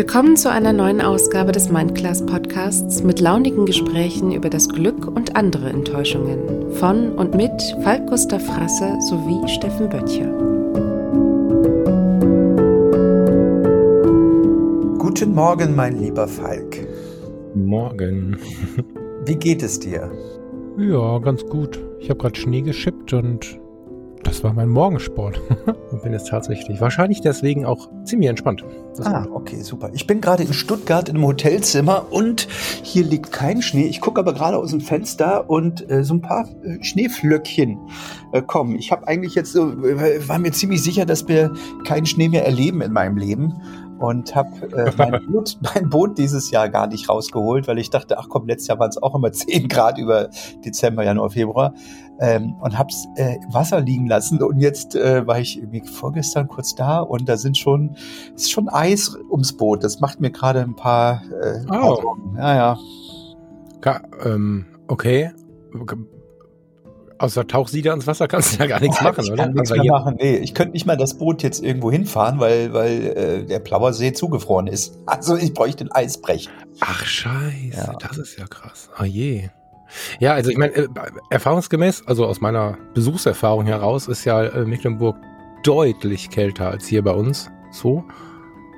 Willkommen zu einer neuen Ausgabe des Mindclass Podcasts mit launigen Gesprächen über das Glück und andere Enttäuschungen von und mit Falk Gustav Frasse sowie Steffen Böttcher. Guten Morgen, mein lieber Falk. Morgen. Wie geht es dir? Ja, ganz gut. Ich habe gerade Schnee geschippt und das war mein Morgensport. und bin jetzt tatsächlich wahrscheinlich deswegen auch ziemlich entspannt. Das ah, okay, super. Ich bin gerade in Stuttgart in einem Hotelzimmer und hier liegt kein Schnee. Ich gucke aber gerade aus dem Fenster und äh, so ein paar äh, Schneeflöckchen äh, kommen. Ich habe eigentlich jetzt so, äh, war mir ziemlich sicher, dass wir keinen Schnee mehr erleben in meinem Leben und habe äh, mein, Boot, mein Boot dieses Jahr gar nicht rausgeholt, weil ich dachte, ach komm, letztes Jahr waren es auch immer 10 Grad über Dezember, Januar, Februar ähm, und hab's äh, Wasser liegen lassen und jetzt äh, war ich irgendwie vorgestern kurz da und da sind schon ist schon Eis ums Boot. Das macht mir gerade ein paar äh, oh. ja ja. Ka ähm, okay Außer Tauchsieder ins Wasser kannst du ja gar nichts machen, ich oder? Kann nichts also mehr machen. Nee, ich könnte nicht mal das Boot jetzt irgendwo hinfahren, weil, weil äh, der Plauersee zugefroren ist. Also ich bräuchte ein Eisbrech. Ach scheiße, ja. das ist ja krass. Oh je. Ja, also ich meine, äh, erfahrungsgemäß, also aus meiner Besuchserfahrung heraus, ist ja äh, Mecklenburg deutlich kälter als hier bei uns. So.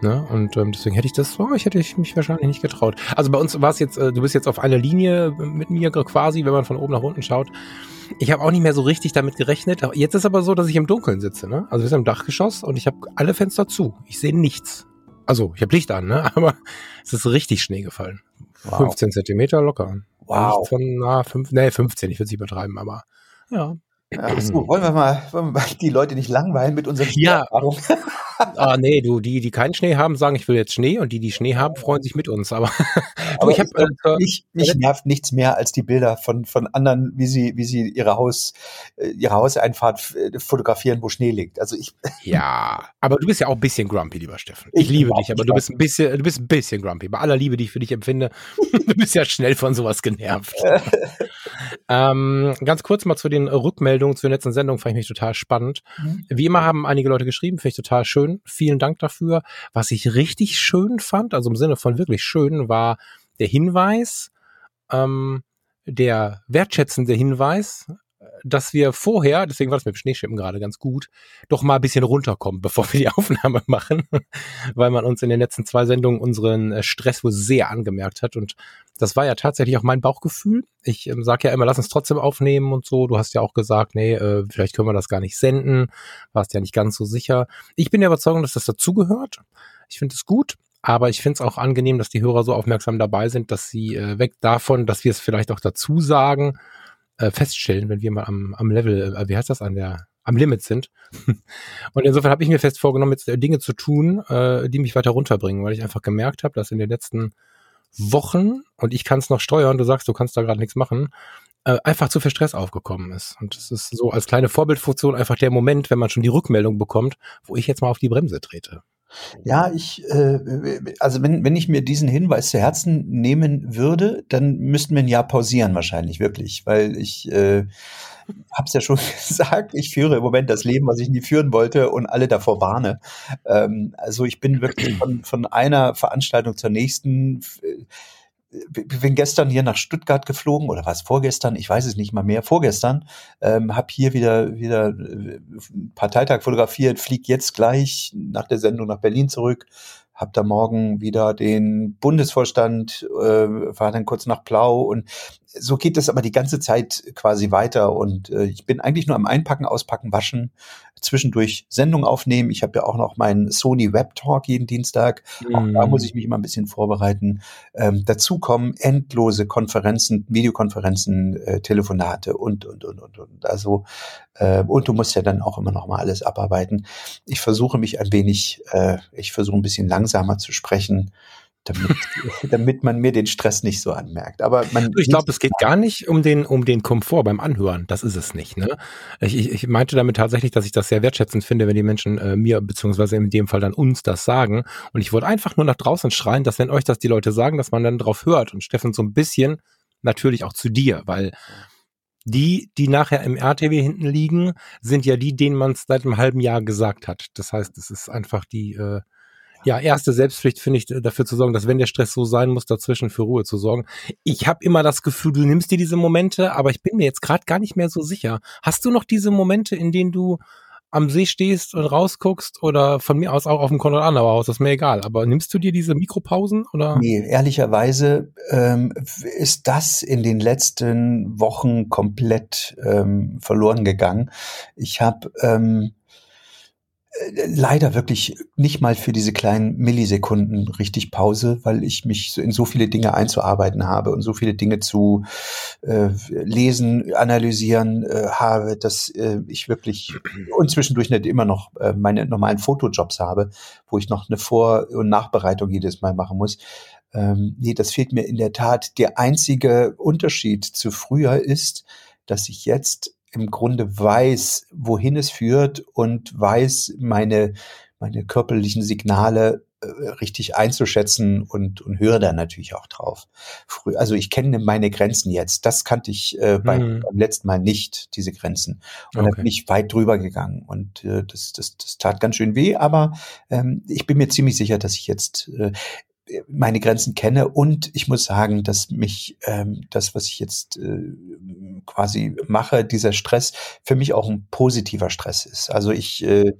Ne? Und ähm, deswegen hätte ich das, oh, ich hätte mich wahrscheinlich nicht getraut. Also bei uns war es jetzt, äh, du bist jetzt auf einer Linie mit mir quasi, wenn man von oben nach unten schaut. Ich habe auch nicht mehr so richtig damit gerechnet. Jetzt ist aber so, dass ich im Dunkeln sitze. Ne? Also wir sind im Dachgeschoss und ich habe alle Fenster zu. Ich sehe nichts. Also ich habe Licht an, ne? aber es ist richtig Schnee gefallen. Wow. 15 Zentimeter locker. Wow. Von, na, fünf, nee, 15, ich will es übertreiben, aber ja. Ach so, wollen wir mal, wollen wir mal die Leute nicht langweilen mit unseren Ja. ah, nee, du, die, die keinen Schnee haben, sagen, ich will jetzt Schnee und die, die Schnee haben, freuen sich mit uns. Aber, aber ich habe äh, mich, mich nervt nichts mehr als die Bilder von, von anderen, wie sie, wie sie ihre Haus, äh, ihre Hauseinfahrt äh, fotografieren, wo Schnee liegt. Also ich. Ja, aber du bist ja auch ein bisschen grumpy, lieber Steffen. Ich, ich liebe dich, aber du bist ein bisschen, du bist ein bisschen grumpy. Bei aller Liebe, die ich für dich empfinde, du bist ja schnell von sowas genervt. ähm, ganz kurz mal zu den Rückmeldungen zur letzten Sendung, fand ich mich total spannend. Mhm. Wie immer haben einige Leute geschrieben, finde ich total schön. Vielen Dank dafür. Was ich richtig schön fand, also im Sinne von wirklich schön, war der Hinweis, ähm, der wertschätzende Hinweis, dass wir vorher, deswegen war das mit dem Schneeschippen gerade ganz gut, doch mal ein bisschen runterkommen, bevor wir die Aufnahme machen, weil man uns in den letzten zwei Sendungen unseren äh, Stress wohl sehr angemerkt hat und das war ja tatsächlich auch mein Bauchgefühl. Ich ähm, sage ja immer, lass uns trotzdem aufnehmen und so. Du hast ja auch gesagt, nee, äh, vielleicht können wir das gar nicht senden. Warst ja nicht ganz so sicher. Ich bin der Überzeugung, dass das dazugehört. Ich finde es gut. Aber ich finde es auch angenehm, dass die Hörer so aufmerksam dabei sind, dass sie äh, weg davon, dass wir es vielleicht auch dazu sagen, äh, feststellen, wenn wir mal am, am Level, äh, wie heißt das, an der, am Limit sind. und insofern habe ich mir fest vorgenommen, jetzt äh, Dinge zu tun, äh, die mich weiter runterbringen, weil ich einfach gemerkt habe, dass in den letzten Wochen, und ich kann es noch steuern, du sagst, du kannst da gerade nichts machen, äh, einfach zu viel Stress aufgekommen ist. Und das ist so als kleine Vorbildfunktion einfach der Moment, wenn man schon die Rückmeldung bekommt, wo ich jetzt mal auf die Bremse trete. Ja, ich, äh, also wenn, wenn ich mir diesen Hinweis zu Herzen nehmen würde, dann müssten wir ein Jahr pausieren wahrscheinlich, wirklich, weil ich äh, habe es ja schon gesagt, ich führe im Moment das Leben, was ich nie führen wollte und alle davor warne. Ähm, also ich bin wirklich von, von einer Veranstaltung zur nächsten bin gestern hier nach Stuttgart geflogen oder was vorgestern, ich weiß es nicht mal mehr, vorgestern, ähm, habe hier wieder wieder äh, Parteitag fotografiert, flieg jetzt gleich nach der Sendung nach Berlin zurück, habe da morgen wieder den Bundesvorstand, äh, war dann kurz nach Plau und so geht es aber die ganze Zeit quasi weiter und äh, ich bin eigentlich nur am Einpacken, Auspacken, Waschen, zwischendurch Sendung aufnehmen. Ich habe ja auch noch meinen Sony Web Talk jeden Dienstag. Mhm. Auch da muss ich mich immer ein bisschen vorbereiten. Ähm, dazu kommen endlose Konferenzen, Videokonferenzen, äh, Telefonate und und und und und. Also äh, und du musst ja dann auch immer noch mal alles abarbeiten. Ich versuche mich ein wenig, äh, ich versuche ein bisschen langsamer zu sprechen damit, damit man mir den Stress nicht so anmerkt. Aber man ich glaube, es geht gar nicht um den, um den Komfort beim Anhören. Das ist es nicht. Ne? Ich, ich, ich meinte damit tatsächlich, dass ich das sehr wertschätzend finde, wenn die Menschen äh, mir, beziehungsweise in dem Fall dann uns das sagen. Und ich wollte einfach nur nach draußen schreien, dass wenn euch das die Leute sagen, dass man dann drauf hört. Und Steffen so ein bisschen natürlich auch zu dir, weil die, die nachher im RTW hinten liegen, sind ja die, denen man es seit einem halben Jahr gesagt hat. Das heißt, es ist einfach die, äh, Ja, erste Selbstpflicht finde ich, dafür zu sorgen, dass wenn der Stress so sein muss, dazwischen für Ruhe zu sorgen. Ich habe immer das Gefühl, du nimmst dir diese Momente, aber ich bin mir jetzt gerade gar nicht mehr so sicher. Hast du noch diese Momente, in denen du am See stehst und rausguckst oder von mir aus auch auf dem Konrad-Adenauer-Haus, das ist mir egal. Aber nimmst du dir diese Mikropausen oder? Nee, ehrlicherweise ähm, ist das in den letzten Wochen komplett ähm, verloren gegangen. Ich habe ähm, leider wirklich nicht mal für diese kleinen Millisekunden richtig Pause, weil ich mich in so viele Dinge einzuarbeiten habe und so viele Dinge zu äh, lesen, analysieren äh, habe, dass äh, ich wirklich und zwischendurch nicht immer noch äh, meine normalen Fotojobs habe, wo ich noch eine Vor- und Nachbereitung jedes Mal machen muss. Ähm, nee, das fehlt mir in der Tat. Der einzige Unterschied zu früher ist, dass ich jetzt im Grunde weiß, wohin es führt und weiß, meine, meine körperlichen Signale äh, richtig einzuschätzen und, und höre da natürlich auch drauf. Früh, also ich kenne meine Grenzen jetzt. Das kannte ich äh, beim, mhm. beim letzten Mal nicht, diese Grenzen. Und okay. da bin ich weit drüber gegangen. Und äh, das, das, das tat ganz schön weh, aber ähm, ich bin mir ziemlich sicher, dass ich jetzt äh, meine Grenzen kenne und ich muss sagen, dass mich ähm, das, was ich jetzt äh, quasi mache, dieser Stress für mich auch ein positiver Stress ist. Also ich äh,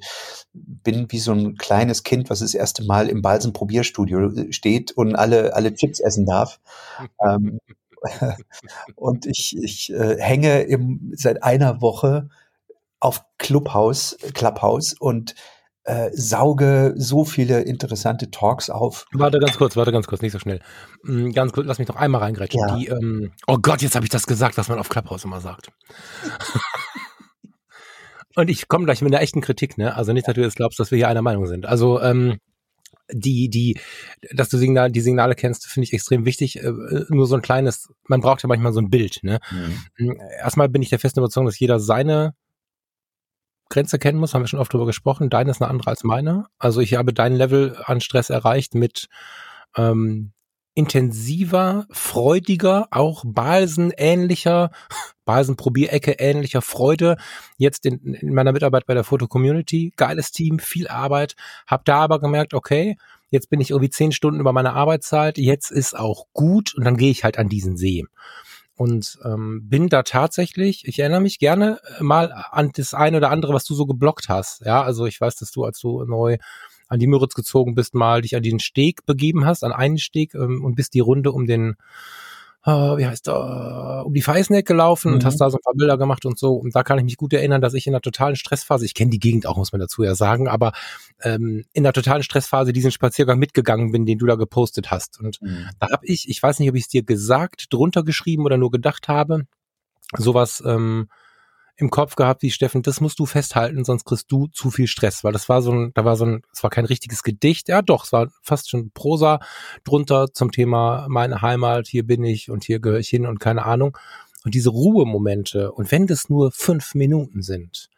bin wie so ein kleines Kind, was das erste Mal im Balsen-Probierstudio äh, steht und alle alle Chips essen darf. ähm, und ich, ich äh, hänge im, seit einer Woche auf Clubhouse, Clubhouse und äh, sauge so viele interessante Talks auf. Warte ganz kurz, warte ganz kurz, nicht so schnell. Mm, ganz kurz, lass mich noch einmal reingreifen. Ja. Die, ähm, oh Gott, jetzt habe ich das gesagt, was man auf Clubhouse immer sagt. Und ich komme gleich mit einer echten Kritik, ne? Also nicht, dass du jetzt glaubst, dass wir hier einer Meinung sind. Also ähm, die, die, dass du Signal, die Signale kennst, finde ich extrem wichtig. Äh, nur so ein kleines, man braucht ja manchmal so ein Bild. Ne? Mhm. Erstmal bin ich der festen Überzeugung, dass jeder seine Grenze kennen muss, haben wir schon oft drüber gesprochen. Deine ist eine andere als meine. Also ich habe dein Level an Stress erreicht mit ähm, intensiver, freudiger, auch Balsen-ähnlicher, Balsen-Probierecke ähnlicher Freude. Jetzt in, in meiner Mitarbeit bei der Foto-Community. Geiles Team, viel Arbeit. Hab da aber gemerkt, okay, jetzt bin ich irgendwie zehn Stunden über meine Arbeitszeit. Jetzt ist auch gut und dann gehe ich halt an diesen See und ähm, bin da tatsächlich, ich erinnere mich gerne äh, mal an das eine oder andere, was du so geblockt hast. Ja, also ich weiß, dass du, als du neu an die Müritz gezogen bist, mal dich an den Steg begeben hast, an einen Steg ähm, und bist die Runde um den äh, wie heißt da, um die Feisneck gelaufen mhm. und hast da so ein paar Bilder gemacht und so. Und da kann ich mich gut erinnern, dass ich in einer totalen Stressphase, ich kenne die Gegend auch, muss man dazu ja sagen, aber ähm, in einer totalen Stressphase diesen Spaziergang mitgegangen bin, den du da gepostet hast. Und mhm. da habe ich, ich weiß nicht, ob ich es dir gesagt, drunter geschrieben oder nur gedacht habe, sowas, ähm, im Kopf gehabt, wie Steffen, das musst du festhalten, sonst kriegst du zu viel Stress, weil das war so ein, da war so ein, es war kein richtiges Gedicht, ja doch, es war fast schon Prosa drunter zum Thema meine Heimat, hier bin ich und hier gehöre ich hin und keine Ahnung. Und diese Ruhemomente, und wenn das nur fünf Minuten sind,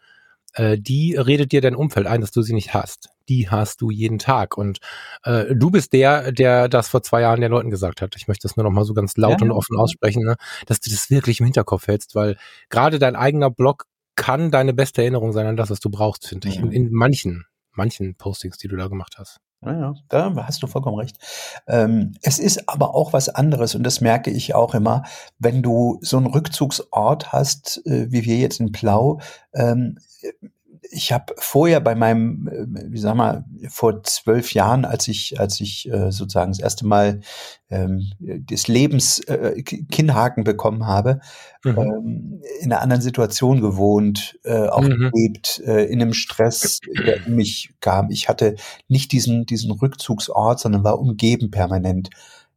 äh, die redet dir dein Umfeld ein, dass du sie nicht hast. Die hast du jeden Tag. Und äh, du bist der, der das vor zwei Jahren den Leuten gesagt hat. Ich möchte das nur noch mal so ganz laut ja, und offen aussprechen, ne? dass du das wirklich im Hinterkopf hältst, weil gerade dein eigener Blog kann deine beste Erinnerung sein an das, was du brauchst, finde ich. In, in manchen, manchen Postings, die du da gemacht hast. Ja, ja, da hast du vollkommen recht. Ähm, es ist aber auch was anderes und das merke ich auch immer, wenn du so einen Rückzugsort hast, äh, wie wir jetzt in Plau. Ähm, ich habe vorher bei meinem, äh, wie sag mal, vor zwölf Jahren, als ich, als ich äh, sozusagen das erste Mal ähm, des Lebens äh, Kinnhaken bekommen habe, mhm. ähm, in einer anderen Situation gewohnt, äh, auch mhm. gelebt, äh, in einem Stress, der um mich kam. Ich hatte nicht diesen, diesen Rückzugsort, sondern war umgeben permanent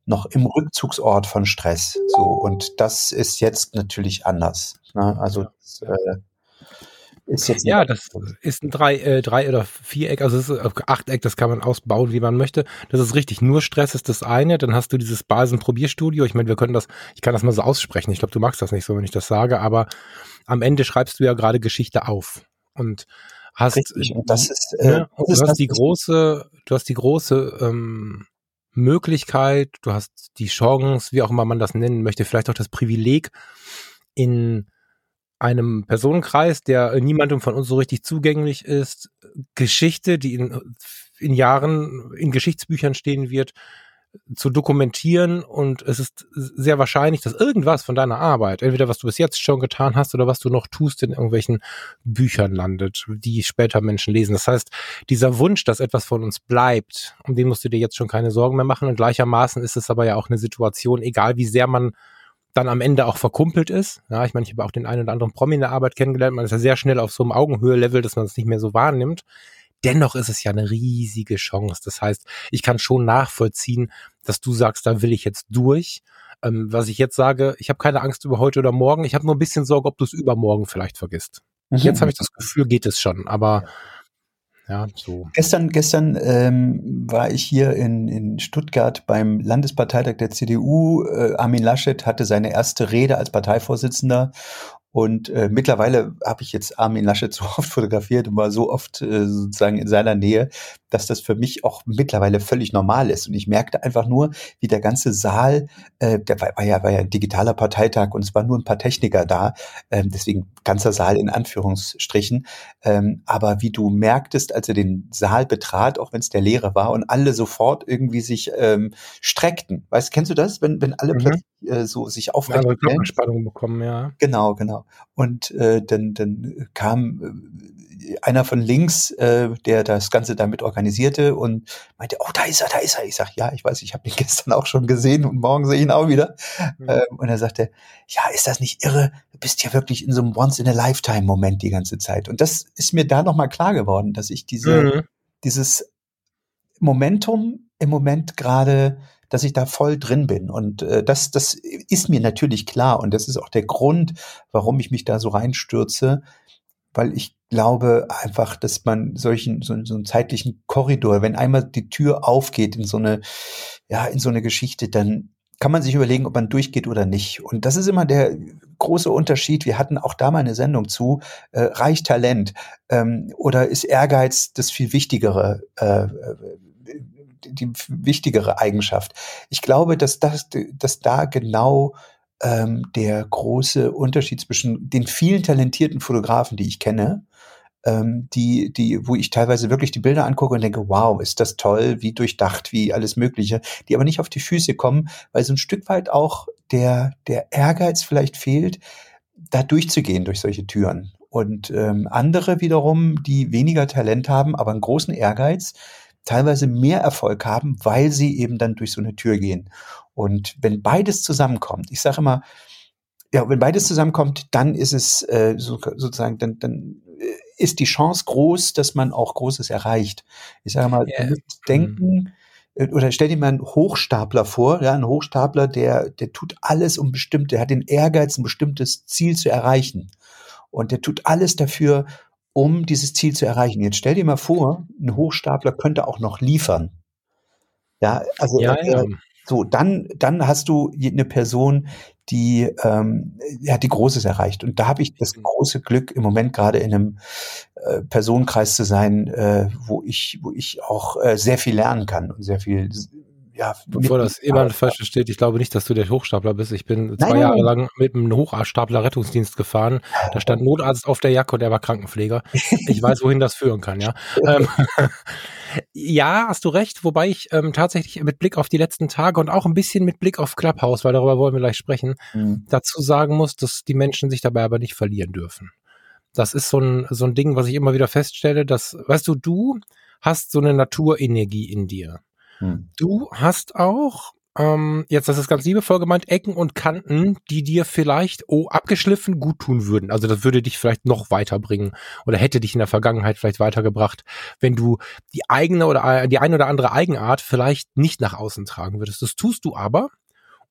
noch im Rückzugsort von Stress. So und das ist jetzt natürlich anders. Ne? Also das, äh, ist jetzt ja, das ist ein drei, äh, drei oder Viereck, also es ist äh, Achteck, das kann man ausbauen, wie man möchte. Das ist richtig. Nur Stress ist das eine. Dann hast du dieses Basen-Probierstudio. Ich meine, wir können das, ich kann das mal so aussprechen. Ich glaube, du magst das nicht so, wenn ich das sage, aber am Ende schreibst du ja gerade Geschichte auf und hast, richtig. Und das ist, äh, ja, das du ist, hast die große, du hast die große ähm, Möglichkeit, du hast die Chance, wie auch immer man das nennen möchte, vielleicht auch das Privileg in einem Personenkreis, der niemandem von uns so richtig zugänglich ist, Geschichte, die in in Jahren in Geschichtsbüchern stehen wird, zu dokumentieren und es ist sehr wahrscheinlich, dass irgendwas von deiner Arbeit, entweder was du bis jetzt schon getan hast oder was du noch tust, in irgendwelchen Büchern landet, die später Menschen lesen. Das heißt, dieser Wunsch, dass etwas von uns bleibt, um den musst du dir jetzt schon keine Sorgen mehr machen und gleichermaßen ist es aber ja auch eine Situation, egal wie sehr man dann am Ende auch verkumpelt ist. Ja, ich meine, ich habe auch den einen oder anderen Promi in der Arbeit kennengelernt. Man ist ja sehr schnell auf so einem Augenhöhe-Level, dass man es nicht mehr so wahrnimmt. Dennoch ist es ja eine riesige Chance. Das heißt, ich kann schon nachvollziehen, dass du sagst, da will ich jetzt durch. Ähm, was ich jetzt sage, ich habe keine Angst über heute oder morgen. Ich habe nur ein bisschen Sorge, ob du es übermorgen vielleicht vergisst. Mhm. Jetzt habe ich das Gefühl, geht es schon. Aber ja, so. Gestern, gestern ähm, war ich hier in, in Stuttgart beim Landesparteitag der CDU. Äh, Armin Laschet hatte seine erste Rede als Parteivorsitzender und äh, mittlerweile habe ich jetzt Armin Laschet so oft fotografiert und war so oft äh, sozusagen in seiner Nähe, dass das für mich auch mittlerweile völlig normal ist. Und ich merkte einfach nur, wie der ganze Saal, äh, der war, war ja, war ja ein digitaler Parteitag und es waren nur ein paar Techniker da, ähm, deswegen ganzer Saal in Anführungsstrichen. Ähm, aber wie du merktest, als er den Saal betrat, auch wenn es der leere war und alle sofort irgendwie sich ähm, streckten. Weißt, kennst du das, wenn wenn alle mhm. plötzlich äh, so sich aufrecht ja, Spannung bekommen, ja. Genau, genau. Und äh, dann, dann kam äh, einer von links, äh, der das Ganze damit organisierte und meinte, oh, da ist er, da ist er. Ich sag, ja, ich weiß, ich habe ihn gestern auch schon gesehen und morgen sehe ich ihn auch wieder. Mhm. Ähm, und er sagte, ja, ist das nicht irre? Du bist ja wirklich in so einem Once-in-a-Lifetime-Moment die ganze Zeit. Und das ist mir da nochmal klar geworden, dass ich diese, mhm. dieses Momentum im Moment gerade dass ich da voll drin bin. Und äh, das, das ist mir natürlich klar. Und das ist auch der Grund, warum ich mich da so reinstürze, weil ich glaube einfach, dass man solchen, so, so einen zeitlichen Korridor, wenn einmal die Tür aufgeht in so eine, ja, in so eine Geschichte, dann kann man sich überlegen, ob man durchgeht oder nicht. Und das ist immer der große Unterschied. Wir hatten auch da mal eine Sendung zu, äh, reich Talent ähm, oder ist Ehrgeiz das viel wichtigere äh, die wichtigere Eigenschaft. Ich glaube, dass das, dass da genau ähm, der große Unterschied zwischen den vielen talentierten Fotografen, die ich kenne, ähm, die, die, wo ich teilweise wirklich die Bilder angucke und denke, wow, ist das toll, wie durchdacht, wie alles Mögliche, die aber nicht auf die Füße kommen, weil so ein Stück weit auch der, der Ehrgeiz vielleicht fehlt, da durchzugehen durch solche Türen. Und ähm, andere wiederum, die weniger Talent haben, aber einen großen Ehrgeiz, teilweise mehr Erfolg haben, weil sie eben dann durch so eine Tür gehen. Und wenn beides zusammenkommt, ich sage immer, ja, wenn beides zusammenkommt, dann ist es äh, so, sozusagen, dann, dann äh, ist die Chance groß, dass man auch Großes erreicht. Ich sage mal, yeah. denken, äh, oder stell dir mal einen Hochstapler vor, ja, ein Hochstapler, der, der tut alles um bestimmt, der hat den Ehrgeiz, ein bestimmtes Ziel zu erreichen. Und der tut alles dafür, um dieses Ziel zu erreichen. Jetzt stell dir mal vor, ein Hochstapler könnte auch noch liefern. Ja, also ja, äh, ja. so, dann, dann hast du eine Person, die ähm, ja, die Großes erreicht. Und da habe ich das große Glück, im Moment gerade in einem äh, Personenkreis zu sein, äh, wo ich, wo ich auch äh, sehr viel lernen kann und sehr viel ja, Bevor das jemand falsch versteht, ich glaube nicht, dass du der Hochstapler bist. Ich bin nein, zwei nein, Jahre lang mit einem Hochstapler Rettungsdienst gefahren. Da stand Notarzt auf der Jacke und er war Krankenpfleger. Ich weiß, wohin das führen kann, ja. ähm, ja, hast du recht, wobei ich ähm, tatsächlich mit Blick auf die letzten Tage und auch ein bisschen mit Blick auf Clubhouse, weil darüber wollen wir gleich sprechen, mhm. dazu sagen muss, dass die Menschen sich dabei aber nicht verlieren dürfen. Das ist so ein, so ein Ding, was ich immer wieder feststelle, dass, weißt du, du hast so eine Naturenergie in dir. Hm. Du hast auch, ähm, jetzt das ist ganz liebevoll gemeint, Ecken und Kanten, die dir vielleicht, oh, abgeschliffen gut tun würden. Also das würde dich vielleicht noch weiterbringen oder hätte dich in der Vergangenheit vielleicht weitergebracht, wenn du die eigene oder äh, die eine oder andere Eigenart vielleicht nicht nach außen tragen würdest. Das tust du aber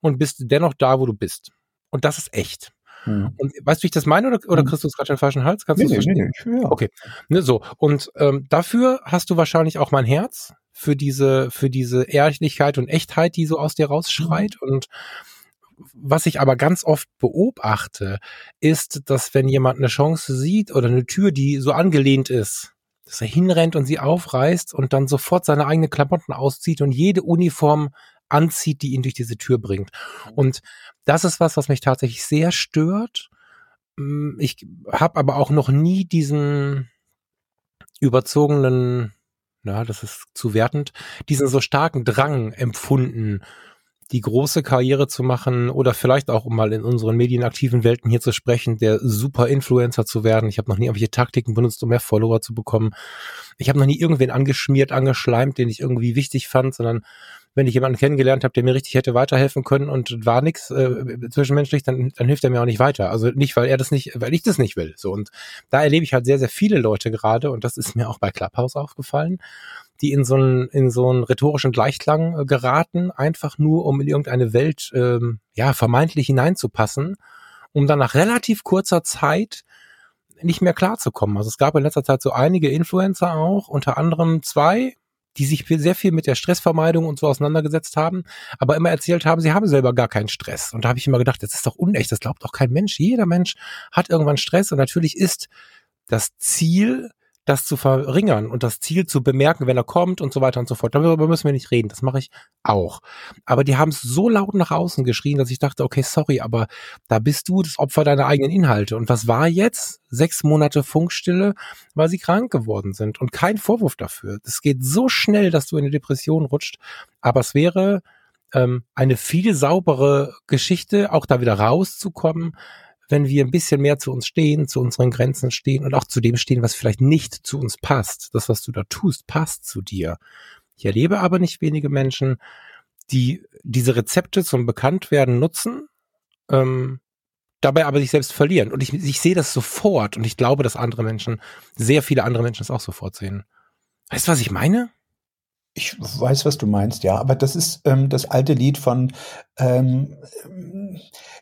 und bist dennoch da, wo du bist. Und das ist echt. Hm. Und weißt du, wie ich das meine oder, oder hm. kriegst du es gerade den falschen Hals? Kannst nee, nee, nee, ja. Okay. Ne, so. Und ähm, dafür hast du wahrscheinlich auch mein Herz für diese, für diese Ehrlichkeit und Echtheit, die so aus dir rausschreit. Mhm. Und was ich aber ganz oft beobachte, ist, dass wenn jemand eine Chance sieht oder eine Tür, die so angelehnt ist, dass er hinrennt und sie aufreißt und dann sofort seine eigenen Klamotten auszieht und jede Uniform anzieht, die ihn durch diese Tür bringt. Mhm. Und das ist was, was mich tatsächlich sehr stört. Hm, ich habe aber auch noch nie diesen überzogenen ja, das ist zu wertend, diesen so starken Drang empfunden, die große Karriere zu machen oder vielleicht auch, um mal in unseren medienaktiven Welten hier zu sprechen, der super Influencer zu werden. Ich habe noch nie irgendwelche Taktiken benutzt, um mehr Follower zu bekommen. Ich habe noch nie irgendwen angeschmiert, angeschleimt, den ich irgendwie wichtig fand, sondern wenn ich jemanden kennengelernt habe, der mir richtig hätte weiterhelfen können und war nix äh, zwischenmenschlich, dann, dann hilft er mir auch nicht weiter. Also nicht, weil er das nicht, weil ich das nicht will. So und da erlebe ich halt sehr, sehr viele Leute gerade und das ist mir auch bei Clubhouse aufgefallen die in so einen, in so einen rhetorischen Gleichklang äh, geraten, einfach nur um in irgendeine Welt ähm, ja vermeintlich hineinzupassen, um dann nach relativ kurzer Zeit nicht mehr klarzukommen. Also es gab in letzter Zeit so einige Influencer auch, unter anderem zwei, die sich sehr viel mit der Stressvermeidung und so auseinandergesetzt haben, aber immer erzählt haben, sie haben selber gar keinen Stress. Und da habe ich immer gedacht, das ist doch unecht, das glaubt doch kein Mensch. Jeder Mensch hat irgendwann Stress und natürlich ist das Ziel das zu verringern und das Ziel zu bemerken, wenn er kommt und so weiter und so fort. Darüber müssen wir nicht reden. Das mache ich auch. Aber die haben es so laut nach außen geschrien, dass ich dachte, okay, sorry, aber da bist du das Opfer deiner eigenen Inhalte. Und was war jetzt? Sechs Monate Funkstille, weil sie krank geworden sind. Und kein Vorwurf dafür. Es geht so schnell, dass du in eine Depression rutscht. Aber es wäre ähm, eine viel saubere Geschichte, auch da wieder rauszukommen, wenn wir ein bisschen mehr zu uns stehen, zu unseren Grenzen stehen und auch zu dem stehen, was vielleicht nicht zu uns passt. Das, was du da tust, passt zu dir. Ich erlebe aber nicht wenige Menschen, die diese Rezepte zum Bekanntwerden nutzen, ähm, dabei aber sich selbst verlieren. Und ich, ich sehe das sofort und ich glaube, dass andere Menschen, sehr viele andere Menschen das auch sofort sehen. Weißt du, was ich meine? Ich weiß, was du meinst, ja, aber das ist ähm, das alte Lied von ähm,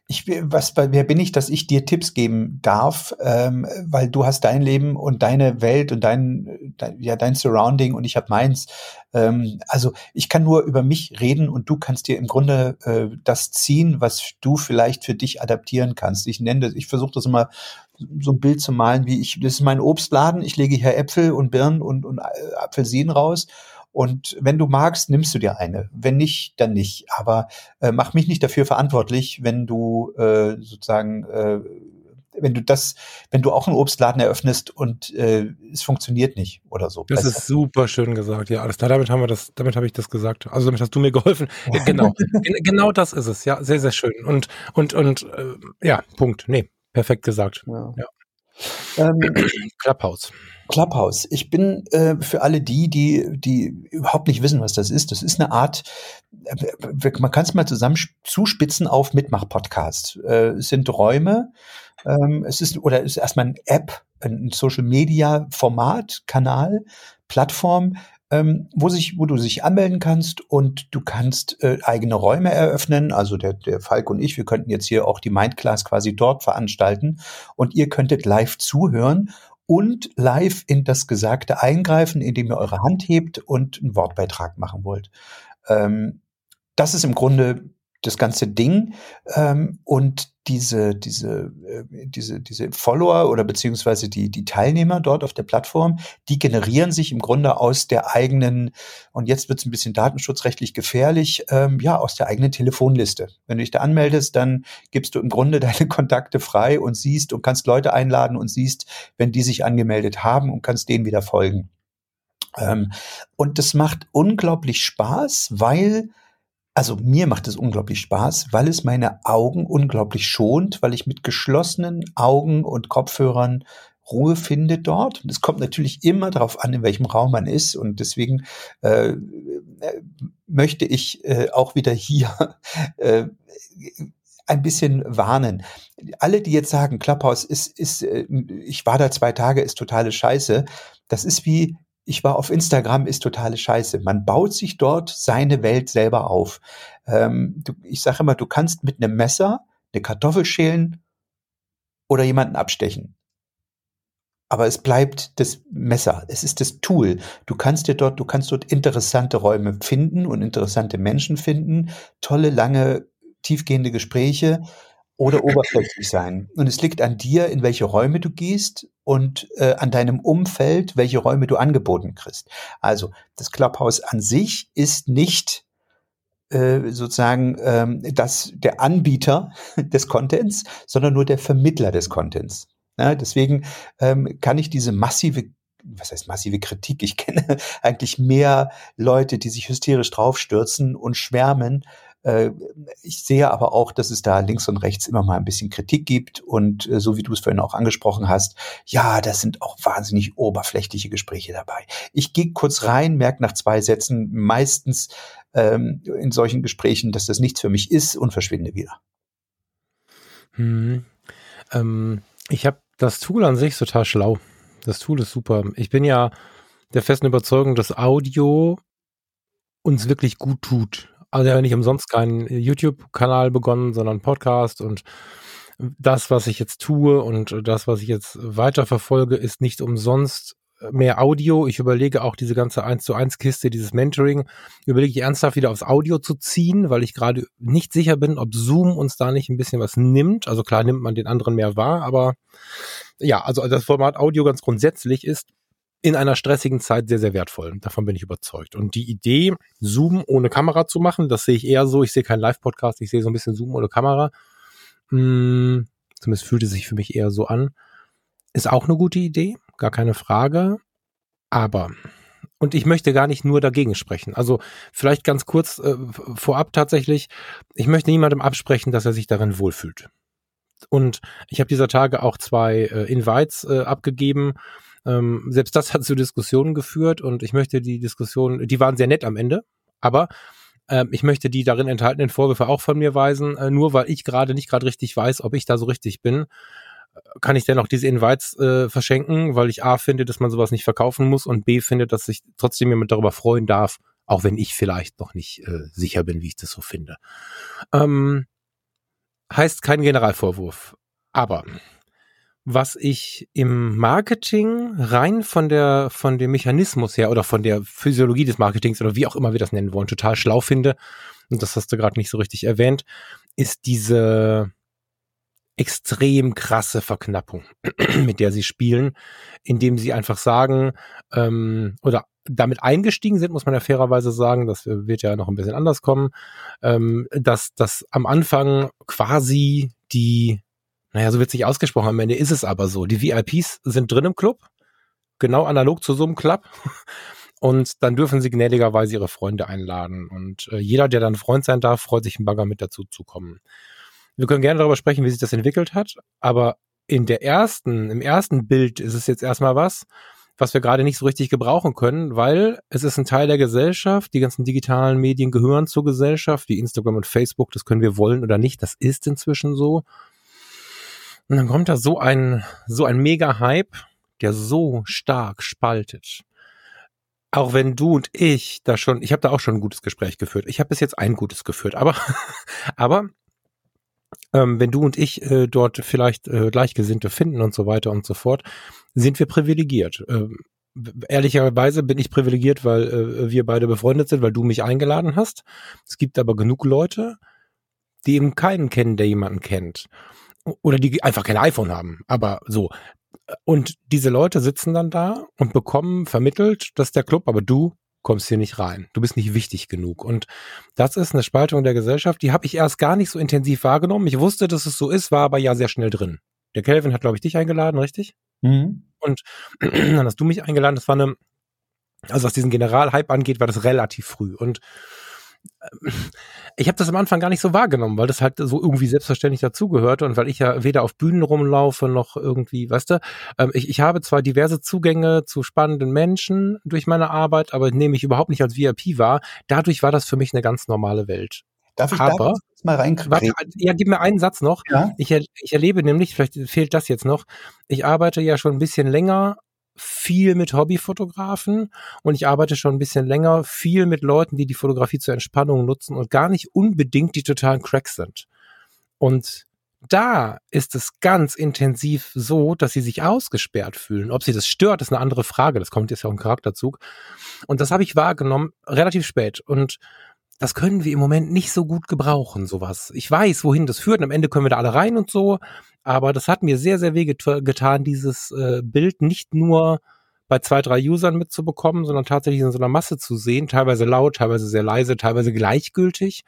ich was wer bin ich, dass ich dir Tipps geben darf, ähm, weil du hast dein Leben und deine Welt und dein, dein ja dein Surrounding und ich habe meins. Ähm, also ich kann nur über mich reden und du kannst dir im Grunde äh, das ziehen, was du vielleicht für dich adaptieren kannst. Ich nenne das, ich versuche das immer so ein Bild zu malen, wie ich, das ist mein Obstladen, ich lege hier Äpfel und Birnen und, und äh, Apfelsinen raus und wenn du magst, nimmst du dir eine. Wenn nicht, dann nicht. Aber äh, mach mich nicht dafür verantwortlich, wenn du äh, sozusagen, äh, wenn du das, wenn du auch einen Obstladen eröffnest und äh, es funktioniert nicht oder so. Das ist super schön gesagt. Ja, alles klar. Damit haben wir das, damit habe ich das gesagt. Also damit hast du mir geholfen. Ja, genau, genau das ist es. Ja, sehr, sehr schön. Und und und äh, ja, Punkt. Nee, perfekt gesagt. Ja. ja. Ähm, Clubhouse. Clubhouse. Ich bin äh, für alle die, die, die überhaupt nicht wissen, was das ist. Das ist eine Art, äh, man kann es mal zusammen zuspitzen auf Mitmach-Podcast. Äh, es sind Räume, ähm, es ist, oder es ist erstmal ein App, ein Social Media Format, Kanal, Plattform, ähm, wo sich, wo du sich anmelden kannst und du kannst äh, eigene Räume eröffnen. Also der, der Falk und ich, wir könnten jetzt hier auch die Mindclass quasi dort veranstalten und ihr könntet live zuhören und live in das Gesagte eingreifen, indem ihr eure Hand hebt und einen Wortbeitrag machen wollt. Ähm, das ist im Grunde das ganze Ding ähm, und diese diese äh, diese diese Follower oder beziehungsweise die die Teilnehmer dort auf der Plattform, die generieren sich im Grunde aus der eigenen und jetzt wird es ein bisschen datenschutzrechtlich gefährlich, ähm, ja aus der eigenen Telefonliste. Wenn du dich da anmeldest, dann gibst du im Grunde deine Kontakte frei und siehst und kannst Leute einladen und siehst, wenn die sich angemeldet haben und kannst denen wieder folgen. Ähm, und das macht unglaublich Spaß, weil also mir macht es unglaublich Spaß, weil es meine Augen unglaublich schont, weil ich mit geschlossenen Augen und Kopfhörern Ruhe finde dort. Und es kommt natürlich immer darauf an, in welchem Raum man ist. Und deswegen äh, äh möchte ich äh, auch wieder hier äh, ein bisschen warnen. Alle, die jetzt sagen, Clubhouse ist, ist, äh, ich war da zwei Tage, ist totale Scheiße. Das ist wie ich war auf Instagram, ist totale Scheiße. Man baut sich dort seine Welt selber auf. Ähm, du, ich sage immer, du kannst mit einem Messer eine Kartoffel schälen oder jemanden abstechen. Aber es bleibt das Messer. Es ist das Tool. Du kannst dir dort, du kannst dort interessante Räume finden und interessante Menschen finden, tolle, lange, tiefgehende Gespräche oder oberflächlich sein. Und es liegt an dir, in welche Räume du gehst und äh, an deinem Umfeld, welche Räume du angeboten kriegst. Also das Clubhouse an sich ist nicht äh, sozusagen ähm, das, der Anbieter des Contents, sondern nur der Vermittler des Contents. Ja, deswegen ähm, kann ich diese massive was heißt massive Kritik? Ich kenne eigentlich mehr Leute, die sich hysterisch draufstürzen und schwärmen, ich sehe aber auch, dass es da links und rechts immer mal ein bisschen Kritik gibt und äh, so wie du es vorhin auch angesprochen hast, ja, das sind auch wahnsinnig oberflächliche Gespräche dabei. Ich gehe kurz rein, merke nach zwei Sätzen meistens ähm, in solchen Gesprächen, dass das nichts für mich ist und verschwinde wieder. Hm. Ähm, ich habe das Tool an sich total schlau. Das Tool ist super. Ich bin ja der festen Überzeugung, dass Audio uns wirklich gut tut. Also ja nicht umsonst keinen YouTube-Kanal begonnen, sondern Podcast und das, was ich jetzt tue und das, was ich jetzt weiterverfolge, ist nicht umsonst mehr Audio. Ich überlege auch diese ganze 1 zu 1 Kiste, dieses Mentoring, überlege ich ernsthaft wieder aufs Audio zu ziehen, weil ich gerade nicht sicher bin, ob Zoom uns da nicht ein bisschen was nimmt. Also klar nimmt man den anderen mehr wahr, aber ja, also das Format Audio ganz grundsätzlich ist in einer stressigen Zeit sehr, sehr wertvoll. Davon bin ich überzeugt. Und die Idee, Zoom ohne Kamera zu machen, das sehe ich eher so. Ich sehe keinen Live-Podcast, ich sehe so ein bisschen Zoom ohne Kamera. Hm, zumindest fühlt es sich für mich eher so an. Ist auch eine gute Idee, gar keine Frage. Aber, und ich möchte gar nicht nur dagegen sprechen. Also vielleicht ganz kurz äh, vorab tatsächlich, ich möchte niemandem absprechen, dass er sich darin wohlfühlt. Und ich habe dieser Tage auch zwei äh, Invites äh, abgegeben ähm, selbst das hat zu Diskussionen geführt und ich möchte die Diskussion, die waren sehr nett am Ende, aber äh, ich möchte die darin enthaltenen Vorwürfe auch von mir weisen. Äh, nur weil ich gerade nicht gerade richtig weiß, ob ich da so richtig bin, kann ich dennoch diese Invites äh, verschenken, weil ich A finde, dass man sowas nicht verkaufen muss und B finde, dass sich trotzdem jemand darüber freuen darf, auch wenn ich vielleicht noch nicht äh, sicher bin, wie ich das so finde. Ähm, heißt kein Generalvorwurf. Aber was ich im Marketing rein von der, von dem Mechanismus her oder von der Physiologie des Marketings oder wie auch immer wir das nennen wollen, total schlau finde, und das hast du gerade nicht so richtig erwähnt, ist diese extrem krasse Verknappung, mit der sie spielen, indem sie einfach sagen, ähm, oder damit eingestiegen sind, muss man ja fairerweise sagen, das wird ja noch ein bisschen anders kommen, ähm, dass, dass am Anfang quasi die naja, so wird es nicht ausgesprochen, am Ende ist es aber so. Die VIPs sind drin im Club, genau analog zu so einem Club. Und dann dürfen sie gnädigerweise ihre Freunde einladen. Und äh, jeder, der dann Freund sein darf, freut sich, einen Bagger mit dazu zu kommen. Wir können gerne darüber sprechen, wie sich das entwickelt hat, aber in der ersten, im ersten Bild ist es jetzt erstmal was, was wir gerade nicht so richtig gebrauchen können, weil es ist ein Teil der Gesellschaft, die ganzen digitalen Medien gehören zur Gesellschaft, wie Instagram und Facebook, das können wir wollen oder nicht, das ist inzwischen so. Und dann kommt da so ein, so ein Mega-Hype, der so stark spaltet. Auch wenn du und ich da schon, ich habe da auch schon ein gutes Gespräch geführt. Ich habe bis jetzt ein gutes geführt, aber, aber ähm, wenn du und ich äh, dort vielleicht äh, Gleichgesinnte finden und so weiter und so fort, sind wir privilegiert. Ähm, ehrlicherweise bin ich privilegiert, weil äh, wir beide befreundet sind, weil du mich eingeladen hast. Es gibt aber genug Leute, die eben keinen kennen, der jemanden kennt oder die einfach kein iPhone haben, aber so. Und diese Leute sitzen dann da und bekommen vermittelt, dass der Club, aber du kommst hier nicht rein. Du bist nicht wichtig genug. Und das ist eine Spaltung der Gesellschaft, die habe ich erst gar nicht so intensiv wahrgenommen. Ich wusste, dass es so ist, war aber ja sehr schnell drin. Der Kelvin hat, glaube ich, dich eingeladen, richtig? Mhm. Und dann hast du mich eingeladen. Das war eine, also was diesen Generalhype angeht, war das relativ früh. Und ich habe das am Anfang gar nicht so wahrgenommen, weil das halt so irgendwie selbstverständlich dazugehörte und weil ich ja weder auf Bühnen rumlaufe noch irgendwie, weißt du, ähm, ich, ich habe zwar diverse Zugänge zu spannenden Menschen durch meine Arbeit, aber nehme ich überhaupt nicht als VIP wahr. Dadurch war das für mich eine ganz normale Welt. Darf ich aber, da mal reinkriegen? Ja, gib mir einen Satz noch. Ja? Ich, ich erlebe nämlich, vielleicht fehlt das jetzt noch, ich arbeite ja schon ein bisschen länger viel mit Hobbyfotografen und ich arbeite schon ein bisschen länger viel mit Leuten, die die Fotografie zur Entspannung nutzen und gar nicht unbedingt die totalen Cracks sind. Und da ist es ganz intensiv so, dass sie sich ausgesperrt fühlen. Ob sie das stört, ist eine andere Frage. Das kommt jetzt ja auch im Charakterzug. Und das habe ich wahrgenommen relativ spät. Und das können wir im Moment nicht so gut gebrauchen, sowas. Ich weiß, wohin das führt und am Ende können wir da alle rein und so, aber das hat mir sehr, sehr weh getan, dieses äh, Bild nicht nur bei zwei, drei Usern mitzubekommen, sondern tatsächlich in so einer Masse zu sehen, teilweise laut, teilweise sehr leise, teilweise gleichgültig.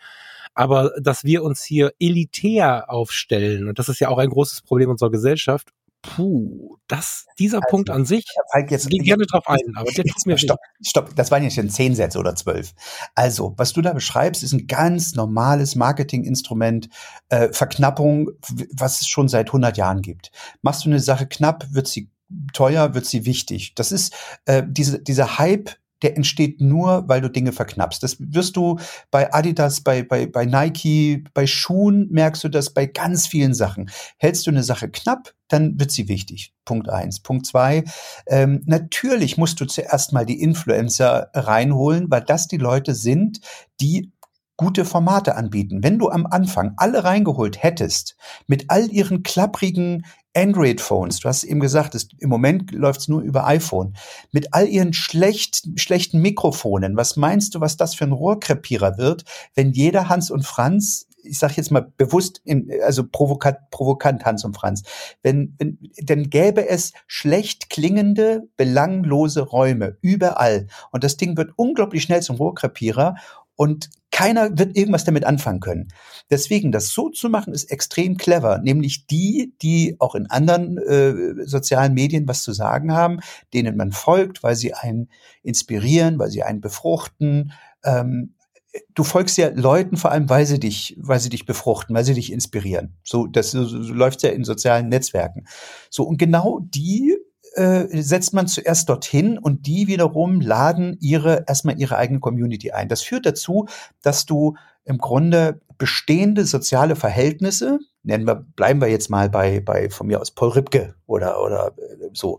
Aber dass wir uns hier elitär aufstellen, und das ist ja auch ein großes Problem unserer Gesellschaft, Puh, das, dieser also, Punkt an sich, halt jetzt, geh gerne drauf ein, aber der tut mir stopp, stopp, das waren jetzt zehn Sätze oder zwölf. Also, was du da beschreibst, ist ein ganz normales Marketinginstrument, äh, Verknappung, was es schon seit 100 Jahren gibt. Machst du eine Sache knapp, wird sie teuer, wird sie wichtig. Das ist äh, diese, dieser Hype der entsteht nur, weil du Dinge verknappst. Das wirst du bei Adidas, bei, bei, bei Nike, bei Schuhen merkst du das bei ganz vielen Sachen. Hältst du eine Sache knapp, dann wird sie wichtig. Punkt eins. Punkt zwei, ähm, natürlich musst du zuerst mal die Influencer reinholen, weil das die Leute sind, die gute Formate anbieten. Wenn du am Anfang alle reingeholt hättest, mit all ihren klapprigen Android-Phones, du hast eben gesagt, es, im Moment läuft es nur über iPhone, mit all ihren schlecht, schlechten Mikrofonen, was meinst du, was das für ein Rohrkrepierer wird, wenn jeder Hans und Franz ich sage jetzt mal bewusst, in, also provokant, provokant Hans und Franz, wenn, wenn, dann gäbe es schlecht klingende, belanglose Räume überall. Und das Ding wird unglaublich schnell zum Rohrkrepierer und keiner wird irgendwas damit anfangen können. Deswegen, das so zu machen, ist extrem clever. Nämlich die, die auch in anderen äh, sozialen Medien was zu sagen haben, denen man folgt, weil sie einen inspirieren, weil sie einen befruchten. Ähm, du folgst ja Leuten vor allem, weil sie dich, weil sie dich befruchten, weil sie dich inspirieren. So, das so, so läuft ja in sozialen Netzwerken. So und genau die äh, setzt man zuerst dorthin und die wiederum laden ihre erstmal ihre eigene Community ein. Das führt dazu, dass du im Grunde bestehende soziale Verhältnisse, nennen wir, bleiben wir jetzt mal bei, bei von mir aus Paul Ripke oder, oder äh, so,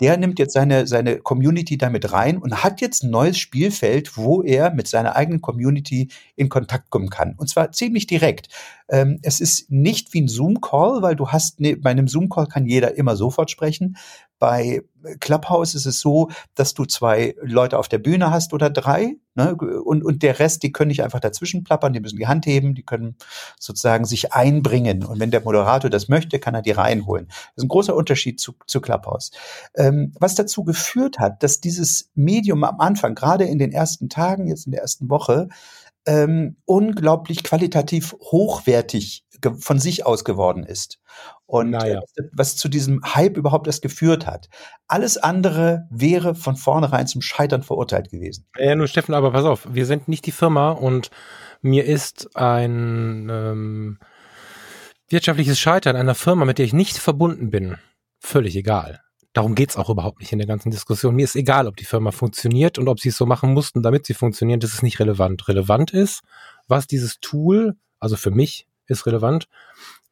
der nimmt jetzt seine, seine Community damit rein und hat jetzt ein neues Spielfeld, wo er mit seiner eigenen Community in Kontakt kommen kann. Und zwar ziemlich direkt. Ähm, es ist nicht wie ein Zoom-Call, weil du hast, ne, bei einem Zoom-Call kann jeder immer sofort sprechen. Bei Clubhouse ist es so, dass du zwei Leute auf der Bühne hast oder drei, ne, und, und der Rest, die können nicht einfach dazwischen plappern, die müssen die Hand heben, die können sozusagen sich einbringen. Und wenn der Moderator das möchte, kann er die reinholen. Das ist ein großer Unterschied zu, zu Clubhouse. Ähm, was dazu geführt hat, dass dieses Medium am Anfang, gerade in den ersten Tagen, jetzt in der ersten Woche, ähm, unglaublich qualitativ hochwertig von sich aus geworden ist. Und naja. äh, was zu diesem Hype überhaupt erst geführt hat. Alles andere wäre von vornherein zum Scheitern verurteilt gewesen. Ja, nur Steffen, aber pass auf, wir sind nicht die Firma und mir ist ein ähm, wirtschaftliches Scheitern einer Firma, mit der ich nicht verbunden bin, völlig egal. Darum geht's auch überhaupt nicht in der ganzen Diskussion. Mir ist egal, ob die Firma funktioniert und ob sie es so machen mussten, damit sie funktionieren. Das ist nicht relevant. Relevant ist, was dieses Tool, also für mich ist relevant,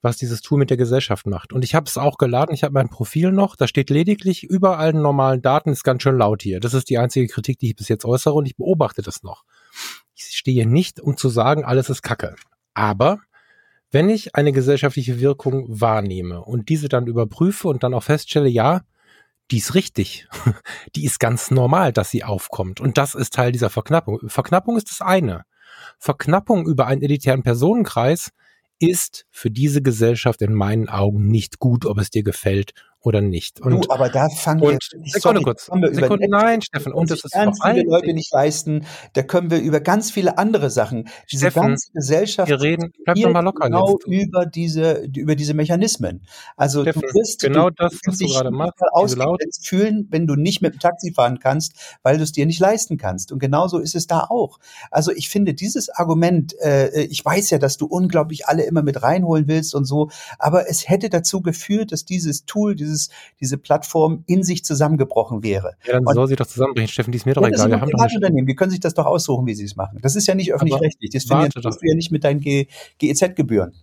was dieses Tool mit der Gesellschaft macht. Und ich habe es auch geladen, ich habe mein Profil noch, da steht lediglich über allen normalen Daten, ist ganz schön laut hier. Das ist die einzige Kritik, die ich bis jetzt äußere und ich beobachte das noch. Ich stehe nicht, um zu sagen, alles ist Kacke. Aber wenn ich eine gesellschaftliche Wirkung wahrnehme und diese dann überprüfe und dann auch feststelle, ja, die ist richtig. Die ist ganz normal, dass sie aufkommt. Und das ist Teil dieser Verknappung. Verknappung ist das eine. Verknappung über einen elitären Personenkreis ist für diese Gesellschaft in meinen Augen nicht gut, ob es dir gefällt oder nicht. Und, du, aber da fangen und, wir, Sekunde sorry, kurz, Sekunde, nein, Steffen, und das ist ganz viele Leute nicht leisten. Da können wir über ganz viele andere Sachen, diese Steffen, ganze Gesellschaft, wir reden, bleib doch mal locker genau jetzt. über diese, über diese Mechanismen. Also Steffen, du wirst genau du, das, was du gerade machst, ausgegrenzt fühlen, wenn du nicht mit dem Taxi fahren kannst, weil du es dir nicht leisten kannst. Und genauso ist es da auch. Also ich finde dieses Argument, äh, ich weiß ja, dass du unglaublich alle immer mit reinholen willst und so, aber es hätte dazu geführt, dass dieses Tool, dieses dieses, diese Plattform in sich zusammengebrochen wäre. Ja, dann und, soll sie doch zusammenbrechen, Steffen, die ist mir doch egal. Wir haben doch Unternehmen, die können sich das doch aussuchen, wie sie es machen. Das ist ja nicht öffentlich-rechtlich. Das finanzierst du ja nicht mit deinen GEZ-Gebühren.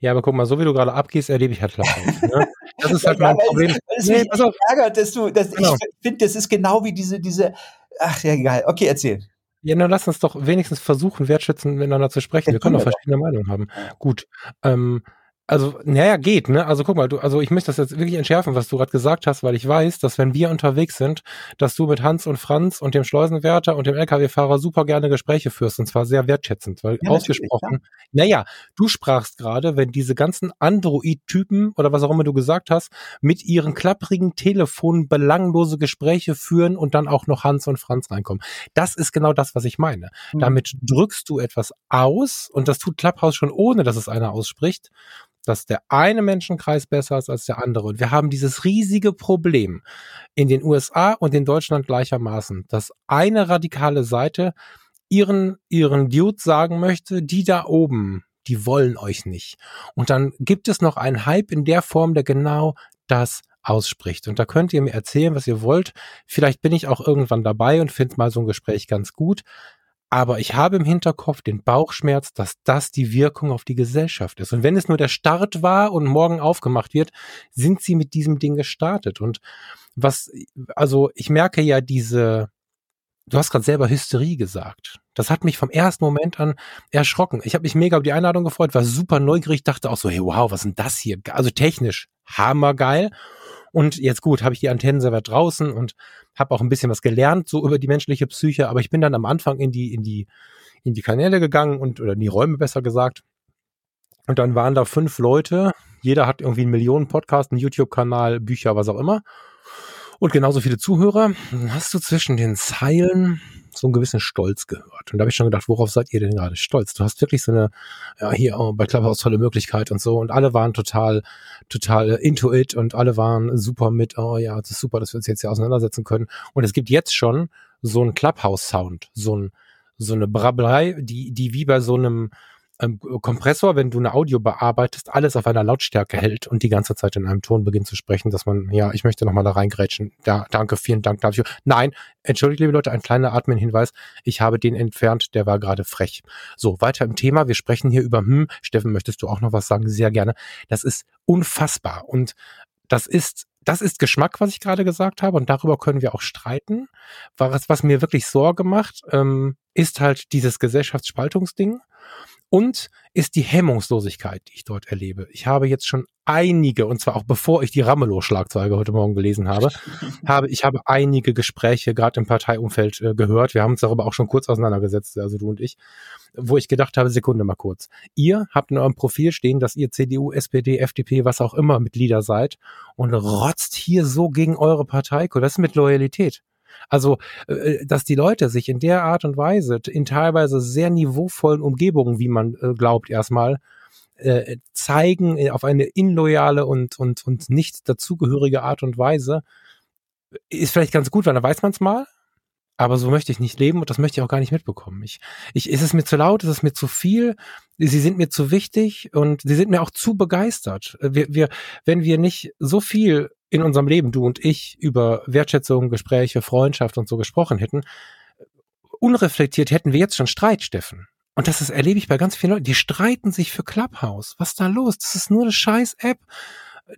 Ja, aber guck mal, so wie du gerade abgehst, erlebe ich halt Klappen. ne? Das ist halt mein Problem. Das nee, pass auf. ärgert, dass du, dass genau. ich finde, das ist genau wie diese, diese, ach ja, egal. Okay, erzähl. Ja, dann lass uns doch wenigstens versuchen, wertschätzend miteinander zu sprechen. Ja, wir können doch verschiedene Meinungen haben. Gut. Ähm, also, naja, geht, ne? Also guck mal, du, also ich möchte das jetzt wirklich entschärfen, was du gerade gesagt hast, weil ich weiß, dass wenn wir unterwegs sind, dass du mit Hans und Franz und dem Schleusenwärter und dem LKW-Fahrer super gerne Gespräche führst und zwar sehr wertschätzend, weil ja, ausgesprochen, naja, du sprachst gerade, wenn diese ganzen Android-Typen oder was auch immer du gesagt hast, mit ihren klapprigen Telefonen belanglose Gespräche führen und dann auch noch Hans und Franz reinkommen. Das ist genau das, was ich meine. Mhm. Damit drückst du etwas aus und das tut Clubhouse schon ohne, dass es einer ausspricht dass der eine Menschenkreis besser ist als der andere. Und wir haben dieses riesige Problem in den USA und in Deutschland gleichermaßen, dass eine radikale Seite ihren, ihren Dude sagen möchte, die da oben, die wollen euch nicht. Und dann gibt es noch einen Hype in der Form, der genau das ausspricht. Und da könnt ihr mir erzählen, was ihr wollt. Vielleicht bin ich auch irgendwann dabei und finde mal so ein Gespräch ganz gut. Aber ich habe im Hinterkopf den Bauchschmerz, dass das die Wirkung auf die Gesellschaft ist. Und wenn es nur der Start war und morgen aufgemacht wird, sind sie mit diesem Ding gestartet. Und was, also ich merke ja diese, du hast gerade selber Hysterie gesagt. Das hat mich vom ersten Moment an erschrocken. Ich habe mich mega über die Einladung gefreut, war super neugierig, dachte auch so, hey, wow, was ist denn das hier? Also technisch hammergeil. Und jetzt gut, habe ich die Antennen selber draußen und habe auch ein bisschen was gelernt so über die menschliche Psyche, aber ich bin dann am Anfang in die in die in die Kanäle gegangen und oder in die Räume besser gesagt. Und dann waren da fünf Leute, jeder hat irgendwie einen Millionen Podcast, einen YouTube-Kanal, Bücher, was auch immer und genauso viele Zuhörer, hast du zwischen den Zeilen so einen gewissen Stolz gehört. Und da habe ich schon gedacht, worauf seid ihr denn gerade stolz? Du hast wirklich so eine, ja, hier oh, bei Clubhouse tolle Möglichkeit und so. Und alle waren total, total into it und alle waren super mit, oh ja, das ist super, dass wir uns jetzt hier auseinandersetzen können. Und es gibt jetzt schon so einen Clubhouse-Sound, so ein, so eine Brabbelei, die, die wie bei so einem, ähm, Kompressor, wenn du eine Audio bearbeitest, alles auf einer Lautstärke hält und die ganze Zeit in einem Ton beginnt zu sprechen, dass man, ja, ich möchte nochmal da reingrätschen. Ja, danke, vielen Dank dafür. Nein, entschuldigt, liebe Leute, ein kleiner Admin-Hinweis. Ich habe den entfernt, der war gerade frech. So, weiter im Thema. Wir sprechen hier über, hm, Steffen, möchtest du auch noch was sagen? Sehr gerne. Das ist unfassbar und das ist das ist Geschmack, was ich gerade gesagt habe, und darüber können wir auch streiten. Was, was mir wirklich Sorge macht, ähm, ist halt dieses Gesellschaftsspaltungsding und ist die Hemmungslosigkeit, die ich dort erlebe. Ich habe jetzt schon einige, und zwar auch bevor ich die Ramelow-Schlagzeile heute Morgen gelesen habe, habe ich habe einige Gespräche gerade im Parteiumfeld äh, gehört. Wir haben uns darüber auch schon kurz auseinandergesetzt, also du und ich, wo ich gedacht habe, Sekunde mal kurz. Ihr habt in eurem Profil stehen, dass ihr CDU, SPD, FDP, was auch immer Mitglieder seid und rotzt hier so gegen eure Partei. Das ist mit Loyalität. Also, äh, äh, dass die Leute sich in der Art und Weise in teilweise sehr niveauvollen Umgebungen, wie man äh, glaubt, erstmal zeigen auf eine inloyale und, und, und nicht dazugehörige Art und Weise, ist vielleicht ganz gut, weil dann weiß man es mal. Aber so möchte ich nicht leben und das möchte ich auch gar nicht mitbekommen. Ich, ich, ist es mir zu laut, ist es mir zu viel? Sie sind mir zu wichtig und sie sind mir auch zu begeistert. Wir, wir, wenn wir nicht so viel in unserem Leben, du und ich, über Wertschätzung, Gespräche, Freundschaft und so gesprochen hätten, unreflektiert hätten wir jetzt schon Streit, Steffen. Und das ist, erlebe ich bei ganz vielen Leuten, die streiten sich für Clubhouse. Was ist da los? Das ist nur eine scheiß App,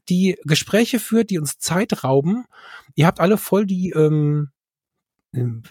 die Gespräche führt, die uns Zeit rauben. Ihr habt alle voll die, ähm, ähm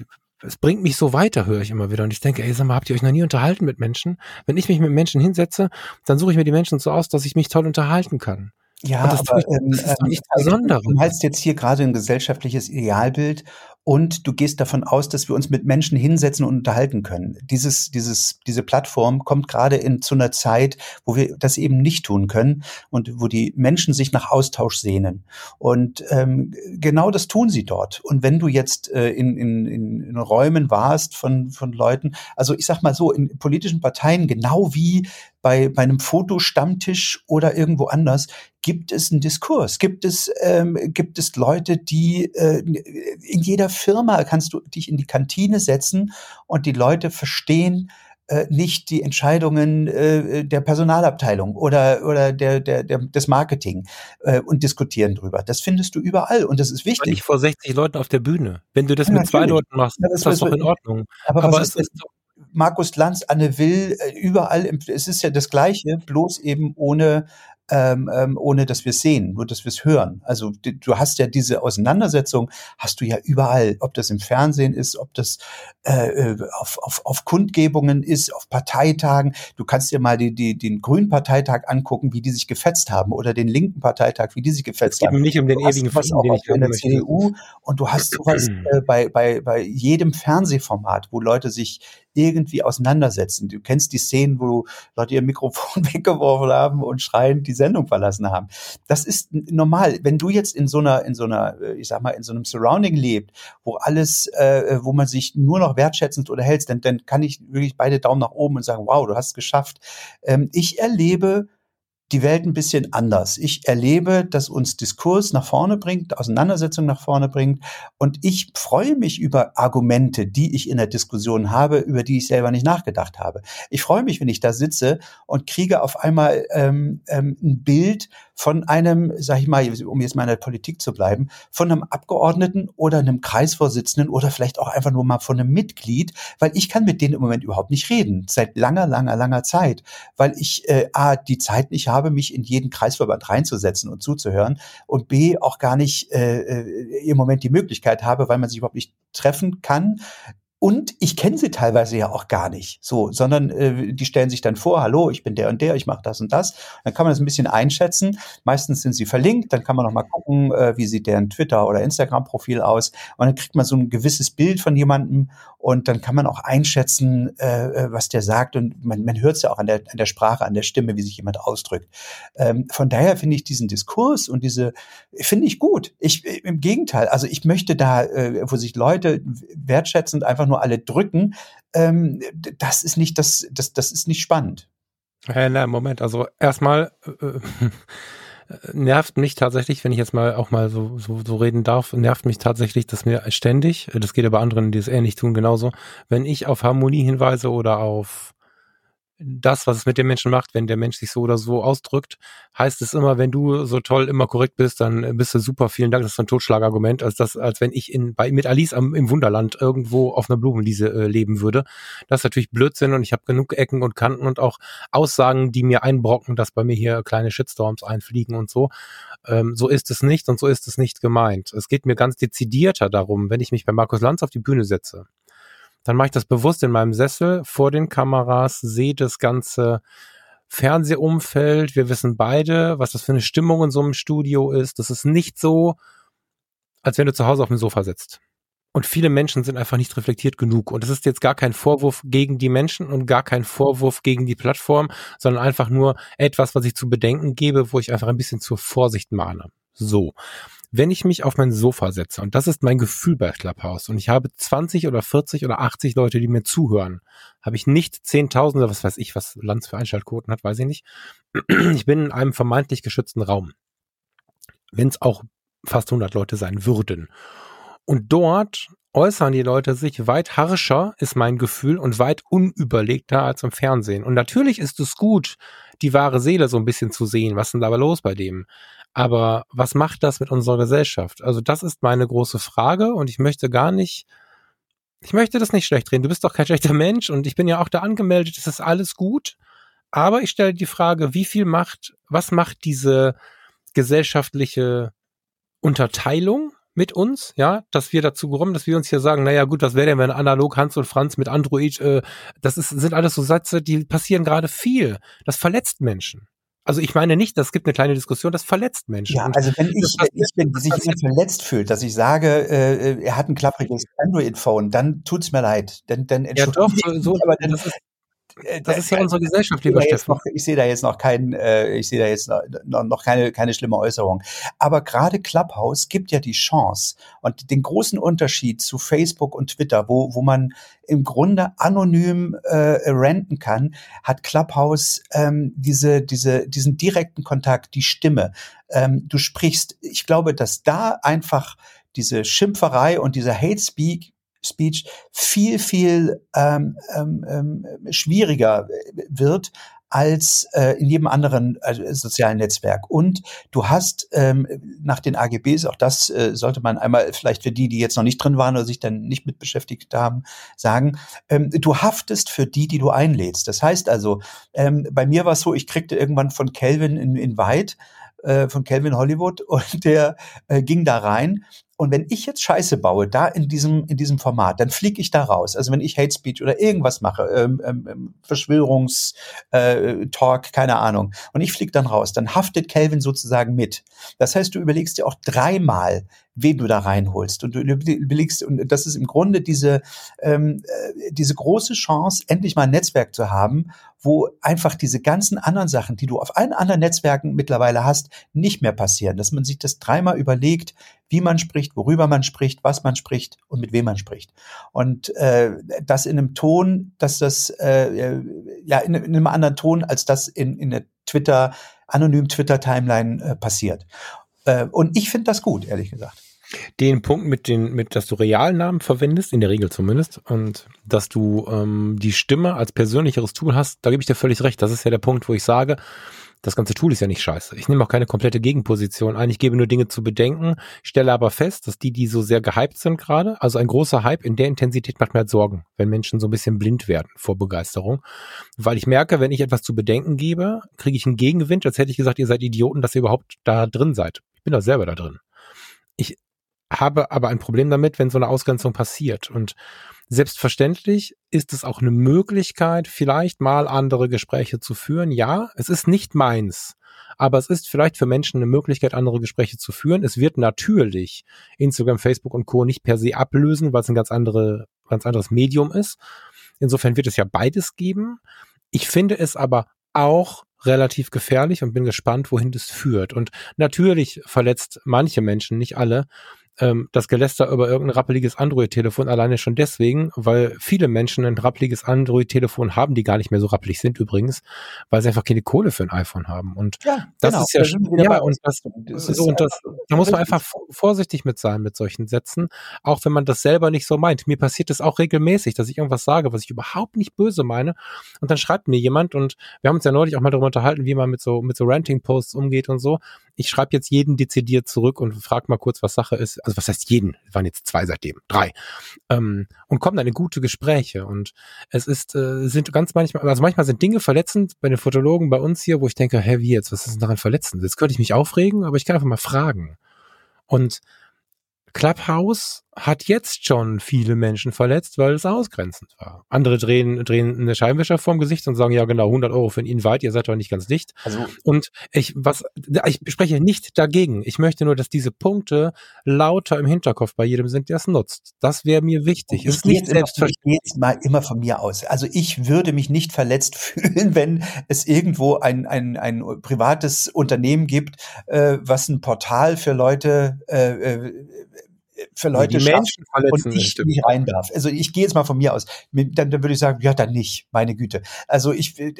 es bringt mich so weiter, höre ich immer wieder. Und ich denke, ey, sag mal, habt ihr euch noch nie unterhalten mit Menschen? Wenn ich mich mit Menschen hinsetze, dann suche ich mir die Menschen so aus, dass ich mich toll unterhalten kann. Ja, das, aber, ähm, das ist ähm, nichts Besonderes. Du malst jetzt hier gerade ein gesellschaftliches Idealbild und du gehst davon aus, dass wir uns mit Menschen hinsetzen und unterhalten können. Dieses, dieses, diese Plattform kommt gerade in zu einer Zeit, wo wir das eben nicht tun können und wo die Menschen sich nach Austausch sehnen. Und ähm, genau das tun sie dort. Und wenn du jetzt äh, in, in, in Räumen warst von, von Leuten, also ich sag mal so, in politischen Parteien, genau wie bei, bei einem Fotostammtisch oder irgendwo anders, gibt es einen Diskurs, gibt es, ähm, gibt es Leute, die äh, in jeder Firma kannst du dich in die Kantine setzen und die Leute verstehen, äh, nicht die Entscheidungen äh, der Personalabteilung oder oder der der, der des Marketing äh, und diskutieren drüber. Das findest du überall und das ist wichtig. Nicht vor 60 Leuten auf der Bühne. Wenn du das ja, mit natürlich. zwei Leuten machst, ja, das ist das doch in Ordnung. Aber, aber was ist das? Markus Lanz, Anne Will, äh, überall, es ist ja das Gleiche, bloß eben ohne ähm, ähm, ohne dass wir es sehen, nur dass wir es hören. Also du hast ja diese Auseinandersetzung, hast du ja überall, ob das im Fernsehen ist, ob das äh, äh, auf, auf, auf Kundgebungen ist, auf Parteitagen. Du kannst dir mal die, die, den Grünen Parteitag angucken, wie die sich gefetzt haben, oder den linken Parteitag, wie die sich gefetzt haben. nicht um den ewigen was auch den ich in der CDU und du hast sowas äh, bei, bei, bei jedem Fernsehformat, wo Leute sich irgendwie auseinandersetzen. Du kennst die Szenen, wo Leute ihr Mikrofon weggeworfen haben und schreiend die Sendung verlassen haben. Das ist normal. Wenn du jetzt in so einer, in so einer, äh, ich sag mal, in so einem Surrounding lebt, wo alles, äh, wo man sich nur noch wertschätzend unterhält, dann, dann kann ich wirklich beide Daumen nach oben und sagen, wow, du hast es geschafft. Ähm, ich erlebe die Welt ein bisschen anders. Ich erlebe, dass uns Diskurs nach vorne bringt, Auseinandersetzung nach vorne bringt. Und ich freue mich über Argumente, die ich in der Diskussion habe, über die ich selber nicht nachgedacht habe. Ich freue mich, wenn ich da sitze und kriege auf einmal ähm, ähm, ein Bild von einem, sag ich mal, um jetzt mal in der Politik zu bleiben, von einem Abgeordneten oder einem Kreisvorsitzenden oder vielleicht auch einfach nur mal von einem Mitglied, weil ich kann mit denen im Moment überhaupt nicht reden, seit langer, langer, langer Zeit, weil ich äh, A, die Zeit nicht habe, mich in jeden Kreisverband reinzusetzen und zuzuhören und B, auch gar nicht äh, äh im Moment die Möglichkeit habe, weil man sich überhaupt nicht treffen kann, und ich kenne sie teilweise ja auch gar nicht, so, sondern äh, die stellen sich dann vor, hallo, ich bin der und der, ich mache das und das. Dann kann man das ein bisschen einschätzen. Meistens sind sie verlinkt, dann kann man noch mal gucken, äh, wie sieht deren Twitter- oder Instagram-Profil aus. Und dann kriegt man so ein gewisses Bild von jemandem und dann kann man auch einschätzen, äh, äh was der sagt. Und man, man hört es ja auch an der, an der Sprache, an der Stimme, wie sich jemand ausdrückt. Ähm, von daher finde ich diesen Diskurs und diese, finde ich gut. Ich, Im Gegenteil, also ich möchte da, äh, wo sich Leute wertschätzend einfach nur alle drücken, ähm, das ist nicht das, das, das ist nicht spannend. Hey, na, Moment, also erstmal äh, nervt mich tatsächlich, wenn ich jetzt mal auch mal so, so, so reden darf, nervt mich tatsächlich, dass mir ständig, das geht aber anderen, die es ähnlich tun, genauso, wenn ich auf Harmonie hinweise oder auf das, was es mit dem Menschen macht, wenn der Mensch sich so oder so ausdrückt, heißt es immer, wenn du so toll immer korrekt bist, dann bist du super, vielen Dank, das ist ein Totschlagargument, als das, als wenn ich in, bei, mit Alice am, im Wunderland irgendwo auf einer Blumenwiese äh, leben würde. Das ist natürlich Blödsinn und ich habe genug Ecken und Kanten und auch Aussagen, die mir einbrocken, dass bei mir hier kleine Shitstorms einfliegen und so. Ähm, so ist es nicht und so ist es nicht gemeint. Es geht mir ganz dezidierter darum, wenn ich mich bei Markus Lanz auf die Bühne setze dann mache ich das bewusst in meinem Sessel vor den Kameras, sehe das ganze Fernsehumfeld. Wir wissen beide, was das für eine Stimmung in so einem Studio ist. Das ist nicht so, als wenn du zu Hause auf dem Sofa sitzt. Und viele Menschen sind einfach nicht reflektiert genug. Und das ist jetzt gar kein Vorwurf gegen die Menschen und gar kein Vorwurf gegen die Plattform, sondern einfach nur etwas, was ich zu bedenken gebe, wo ich einfach ein bisschen zur Vorsicht mahne. So wenn ich mich auf mein Sofa setze, und das ist mein Gefühl bei Clubhouse, und ich habe 20 oder 40 oder 80 Leute, die mir zuhören, habe ich nicht 10.000 oder was weiß ich, was Lanz für Einschaltquoten hat, weiß ich nicht. Ich bin in einem vermeintlich geschützten Raum. Wenn es auch fast 100 Leute sein würden. Und dort äußern die Leute sich weit harscher, ist mein Gefühl, und weit unüberlegter als im Fernsehen. Und natürlich ist es gut, die wahre Seele so ein bisschen zu sehen. Was ist denn dabei los bei dem? Aber was macht das mit unserer Gesellschaft? Also das ist meine große Frage und ich möchte gar nicht, ich möchte das nicht schlecht reden. Du bist doch kein schlechter Mensch und ich bin ja auch da angemeldet, es ist alles gut. Aber ich stelle die Frage, wie viel macht, was macht diese gesellschaftliche Unterteilung mit uns, ja, dass wir dazu kommen, dass wir uns hier sagen, naja gut, was wäre denn, wenn analog Hans und Franz mit Android, äh, das ist, sind alles so Sätze, die passieren gerade viel. Das verletzt Menschen. Also ich meine nicht, das gibt eine kleine Diskussion, das verletzt Menschen. Ja, also wenn ich, wenn ich wenn sich jemand verletzt fühlt, dass ich sage, äh, er hat ein klappriges Android-Phone, dann tut's mir leid. Dann, dann ja, doch, so, aber dann, das ist, äh, das ist ja unsere Gesellschaft, lieber. Noch, ich sehe da jetzt noch kein, äh, ich sehe da jetzt noch, noch keine, keine schlimme Äußerung. Aber gerade Clubhouse gibt ja die Chance und den großen Unterschied zu Facebook und Twitter, wo, wo man im Grunde anonym äh, renten kann, hat Clubhouse ähm, diese, diese, diesen direkten Kontakt, die Stimme. Ähm, du sprichst, ich glaube, dass da einfach diese Schimpferei und dieser Hate Speak Speech viel, viel ähm, ähm, ähm, schwieriger wird als äh, in jedem anderen äh, sozialen Netzwerk. Und du hast ähm, nach den AGBs, auch das äh, sollte man einmal vielleicht für die, die jetzt noch nicht drin waren oder sich dann nicht mit beschäftigt haben, sagen, ähm, du haftest für die, die du einlädst. Das heißt also, ähm, bei mir war es so, ich kriegte irgendwann von Kelvin in, in White äh, von Calvin Hollywood und der äh, ging da rein und wenn ich jetzt Scheiße baue, da in diesem, in diesem Format, dann fliege ich da raus. Also wenn ich Hate Speech oder irgendwas mache, ähm, ähm, ähm Verschwörungstalk, äh, keine Ahnung, und ich fliege dann raus, dann haftet Calvin sozusagen mit. Das heißt, du überlegst dir auch dreimal, wen du da reinholst. Und du überlegst, und das ist im Grunde diese, ähm, äh, diese große Chance, endlich mal ein Netzwerk zu haben, wo einfach diese ganzen anderen Sachen, die du auf allen anderen Netzwerken mittlerweile hast, nicht mehr passieren. Dass man sich das dreimal überlegt, wie man spricht, worüber man spricht, was man spricht und mit wem man spricht. Und äh, das in einem Ton, dass das äh, ja in, in einem anderen Ton als das in, in der Twitter anonymen Twitter-Timeline äh, passiert. Äh, und ich finde das gut, ehrlich gesagt. Den Punkt mit den, mit, dass du Realnamen verwendest, in der Regel zumindest, und dass du ähm, die Stimme als persönlicheres Tool hast, da gebe ich dir völlig recht. Das ist ja der Punkt, wo ich sage, das ganze Tool ist ja nicht scheiße. Ich nehme auch keine komplette Gegenposition ein. Ich gebe nur Dinge zu bedenken, stelle aber fest, dass die, die so sehr gehypt sind gerade, also ein großer Hype in der Intensität macht mir halt Sorgen, wenn Menschen so ein bisschen blind werden vor Begeisterung. Weil ich merke, wenn ich etwas zu bedenken gebe, kriege ich einen Gegenwind, als hätte ich gesagt, ihr seid Idioten, dass ihr überhaupt da drin seid. Ich bin da selber da drin. Ich habe aber ein Problem damit, wenn so eine Ausgrenzung passiert. Und selbstverständlich ist es auch eine Möglichkeit, vielleicht mal andere Gespräche zu führen. Ja, es ist nicht meins. Aber es ist vielleicht für Menschen eine Möglichkeit, andere Gespräche zu führen. Es wird natürlich Instagram, Facebook und Co. nicht per se ablösen, weil es ein ganz andere, ganz anderes Medium ist. Insofern wird es ja beides geben. Ich finde es aber auch relativ gefährlich und bin gespannt, wohin das führt. Und natürlich verletzt manche Menschen, nicht alle, ähm, das Geläster über irgendein rappeliges Android-Telefon alleine schon deswegen, weil viele Menschen ein rappeliges Android-Telefon haben, die gar nicht mehr so rappelig sind übrigens, weil sie einfach keine Kohle für ein iPhone haben. Und ja, das genau. ist ja, da ja und das, das so, und das, da muss man einfach vorsichtig mit sein mit solchen Sätzen, auch wenn man das selber nicht so meint. Mir passiert das auch regelmäßig, dass ich irgendwas sage, was ich überhaupt nicht böse meine, und dann schreibt mir jemand und wir haben uns ja neulich auch mal darüber unterhalten, wie man mit so mit so Ranting-Posts umgeht und so. Ich schreibe jetzt jeden dezidiert zurück und frage mal kurz, was Sache ist also was heißt jeden, waren jetzt zwei seitdem, drei, ähm, und kommen dann in gute Gespräche. Und es ist, äh, sind ganz manchmal, also manchmal sind Dinge verletzend bei den Fotologen bei uns hier, wo ich denke, hä, wie jetzt, was ist denn daran verletzend? Jetzt könnte ich mich aufregen, aber ich kann einfach mal fragen. Und Clubhouse hat jetzt schon viele Menschen verletzt, weil es ausgrenzend war. Andere drehen, drehen eine Scheinwischer vorm Gesicht und sagen, ja genau, 100 Euro für einen Invite, ihr seid doch nicht ganz dicht. Also, und ich, was, ich spreche nicht dagegen. Ich möchte nur, dass diese Punkte lauter im Hinterkopf bei jedem sind, der es nutzt. Das wäre mir wichtig. Es ist nicht selbstverständlich. Jetzt mal immer von mir aus. Also ich würde mich nicht verletzt fühlen, wenn es irgendwo ein, ein, ein privates Unternehmen gibt, äh, was ein Portal für Leute äh, äh für Leute die Menschen verletzen und ich nicht rein darf. Also ich gehe jetzt mal von mir aus. Dann, dann würde ich sagen, ja, dann nicht, meine Güte. Also ich äh,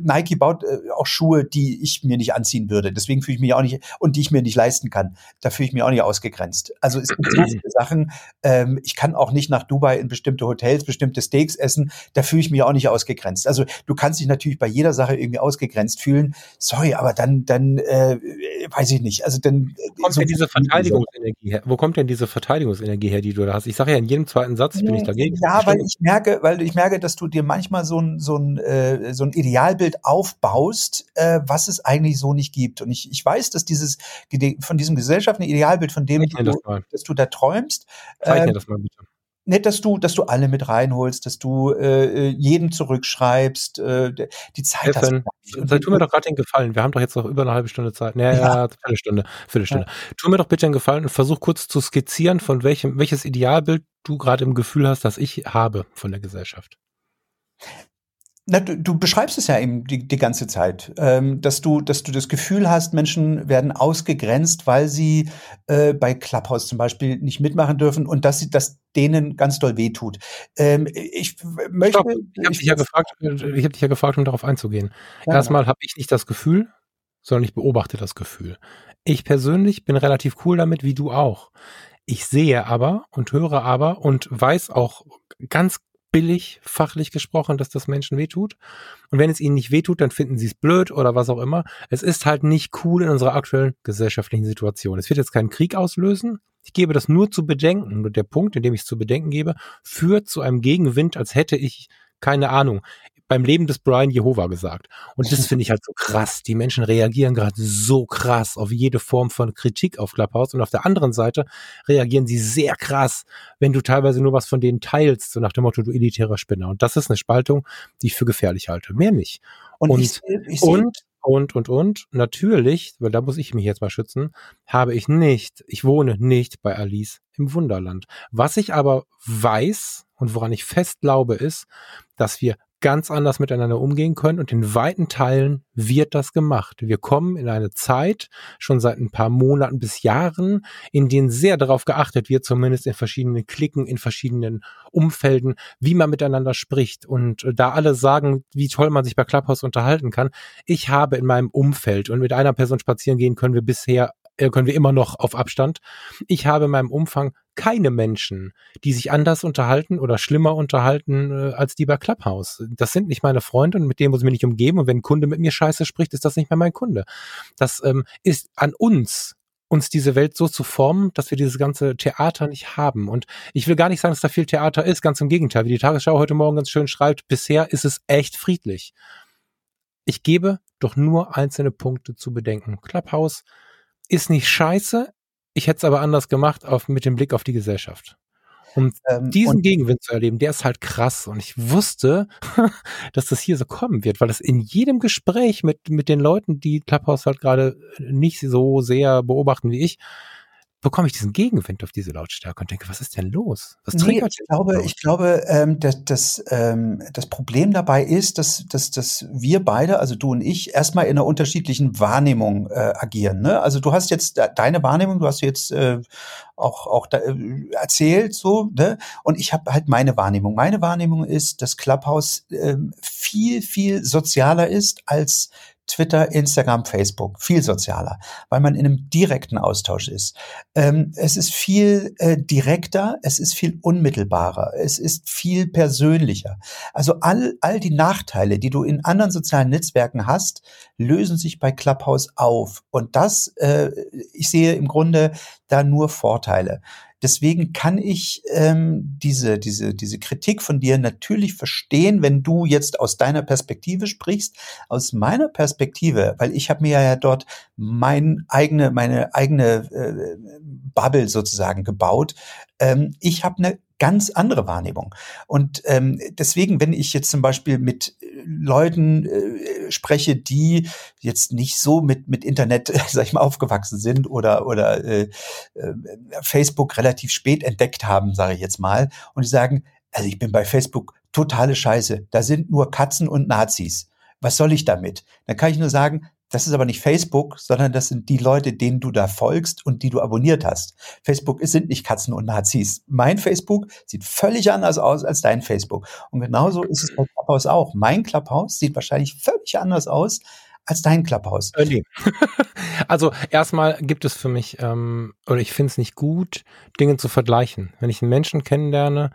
Nike baut äh, auch Schuhe, die ich mir nicht anziehen würde. Deswegen fühle ich mich auch nicht und die ich mir nicht leisten kann. Da fühle ich mich auch nicht ausgegrenzt. Also es gibt so viele Sachen. Ähm, ich kann auch nicht nach Dubai in bestimmte Hotels, bestimmte Steaks essen. Da fühle ich mich auch nicht ausgegrenzt. Also du kannst dich natürlich bei jeder Sache irgendwie ausgegrenzt fühlen. Sorry, aber dann dann äh, weiß ich nicht. Also dann wo kommt so denn diese Verteidigungsenergie her? Wo kommt denn diese Verteidigungsenergie her, die du da hast? Ich sage ja in jedem zweiten Satz, bin ich dagegen. Ja, weil ich merke, weil ich merke, dass du dir manchmal so ein, so ein, äh, so ein Idealbild aufbaust, äh, was es eigentlich so nicht gibt. Und ich, ich weiß, dass dieses von diesem gesellschaftlichen Idealbild, von dem du, das dass du da träumst, Zeichne äh, das mal bitte nicht, dass du, dass du alle mit reinholst, dass du äh, äh jeden zurückschreibst. Äh, die Zeit Stefan, hast tu mir doch gerade den Gefallen. Wir haben doch jetzt noch über eine halbe Stunde Zeit. Naja, ja, ja Viertelstunde, Viertelstunde. Ja. Tu mir doch bitte einen Gefallen und versuch kurz zu skizzieren, von welchem, welches Idealbild du gerade im Gefühl hast, dass ich habe von der Gesellschaft. Na, du, du beschreibst es ja eben die, die ganze Zeit, ähm, dass du, dass du das Gefühl hast, Menschen werden ausgegrenzt, weil sie äh, bei Clubhouse zum Beispiel nicht mitmachen dürfen und dass sie, dass denen ganz doll wehtut. Ähm, ich möchte. Stopp. Ich habe dich ja gefragt, ich habe dich ja gefragt, um darauf einzugehen. Ja, Erstmal habe ich nicht das Gefühl, sondern ich beobachte das Gefühl. Ich persönlich bin relativ cool damit, wie du auch. Ich sehe aber und höre aber und weiß auch ganz billig, fachlich gesprochen, dass das Menschen wehtut. Und wenn es ihnen nicht wehtut, dann finden sie es blöd oder was auch immer. Es ist halt nicht cool in unserer aktuellen gesellschaftlichen Situation. Es wird jetzt keinen Krieg auslösen. Ich gebe das nur zu bedenken. Und der Punkt, in dem ich es zu bedenken gebe, führt zu einem Gegenwind, als hätte ich keine Ahnung beim Leben des Brian Jehova gesagt. Und das finde ich halt so krass. Die Menschen reagieren gerade so krass auf jede Form von Kritik auf Clubhouse. Und auf der anderen Seite reagieren sie sehr krass, wenn du teilweise nur was von denen teilst, so nach dem Motto, du elitärer Spinner. Und das ist eine Spaltung, die ich für gefährlich halte. Mehr nicht. Und, und, ich, ich und und, und, und. Natürlich, weil da muss ich mich jetzt mal schützen, habe ich nicht, ich wohne nicht bei Alice im Wunderland. Was ich aber weiß und woran ich fest glaube, ist, dass wir ganz anders miteinander umgehen können und in weiten Teilen wird das gemacht. Wir kommen in eine Zeit, schon seit ein paar Monaten bis Jahren, in denen sehr darauf geachtet wird, zumindest in verschiedenen Klicken, in verschiedenen Umfelden, wie man miteinander spricht. Und äh, da alle sagen, wie toll man sich bei Clubhouse unterhalten kann, ich habe in meinem Umfeld und mit einer Person spazieren gehen können wir bisher äh, können wir immer noch auf Abstand. Ich habe in meinem Umfang keine Menschen, die sich anders unterhalten oder schlimmer unterhalten äh, als die bei Clubhouse. Das sind nicht meine Freunde und mit denen muss ich mich nicht umgeben. Und wenn ein Kunde mit mir scheiße spricht, ist das nicht mehr mein Kunde. Das ähm, ist an uns, uns diese Welt so zu formen, dass wir dieses ganze Theater nicht haben. Und ich will gar nicht sagen, dass da viel Theater ist, ganz im Gegenteil. Wie die Tagesschau heute Morgen ganz schön schreibt, bisher ist es echt friedlich. Ich gebe doch nur einzelne Punkte zu bedenken. Clubhouse ist nicht scheiße, ich hätte es aber anders gemacht auf, mit dem Blick auf die Gesellschaft. Um ähm, diesen Gegenwind zu erleben, der ist halt krass. Und ich wusste, dass das hier so kommen wird, weil das in jedem Gespräch mit, mit den Leuten, die Clubhouse halt gerade nicht so sehr beobachten wie ich, bekomme ich diesen Gegenwind auf diese Lautstärke und denke, was ist denn los? Was nee, ich glaube, ich glaube, ähm, dass, dass, ähm, das Problem dabei ist, dass, dass, dass wir beide, also du und ich, erstmal in einer unterschiedlichen Wahrnehmung äh, agieren. Ne? Also du hast jetzt deine Wahrnehmung, du hast jetzt äh, auch, auch da, äh, erzählt, so, ne? Und ich habe halt meine Wahrnehmung. Meine Wahrnehmung ist, dass Clubhouse äh, viel, viel sozialer ist als Twitter, Instagram, Facebook, viel sozialer, weil man in einem direkten Austausch ist. Ähm, es ist viel äh, direkter, es ist viel unmittelbarer, es ist viel persönlicher. Also all, all die Nachteile, die du in anderen sozialen Netzwerken hast, lösen sich bei Clubhouse auf. Und das, äh, ich sehe im Grunde da nur Vorteile. Deswegen kann ich ähm, diese, diese, diese Kritik von dir natürlich verstehen, wenn du jetzt aus deiner Perspektive sprichst. Aus meiner Perspektive, weil ich habe mir ja dort mein eigene, meine eigene äh, Bubble sozusagen gebaut. Ähm, ich habe eine ganz andere Wahrnehmung. Und ähm, deswegen, wenn ich jetzt zum Beispiel mit Leuten äh, spreche, die jetzt nicht so mit mit Internet, sag ich mal, aufgewachsen sind oder oder äh, äh, Facebook relativ spät entdeckt haben, sage ich jetzt mal, und die sagen, also ich bin bei Facebook totale Scheiße. Da sind nur Katzen und Nazis. Was soll ich damit? Dann kann ich nur sagen, das ist aber nicht Facebook, sondern das sind die Leute, denen du da folgst und die du abonniert hast. Facebook sind nicht Katzen und Nazis. Mein Facebook sieht völlig anders aus als dein Facebook. Und genauso ist es bei Clubhouse auch. Mein Clubhouse sieht wahrscheinlich völlig anders aus als dein Clubhouse. Äh, nee. also erstmal gibt es für mich, ähm, oder ich finde es nicht gut, Dinge zu vergleichen. Wenn ich einen Menschen kennenlerne,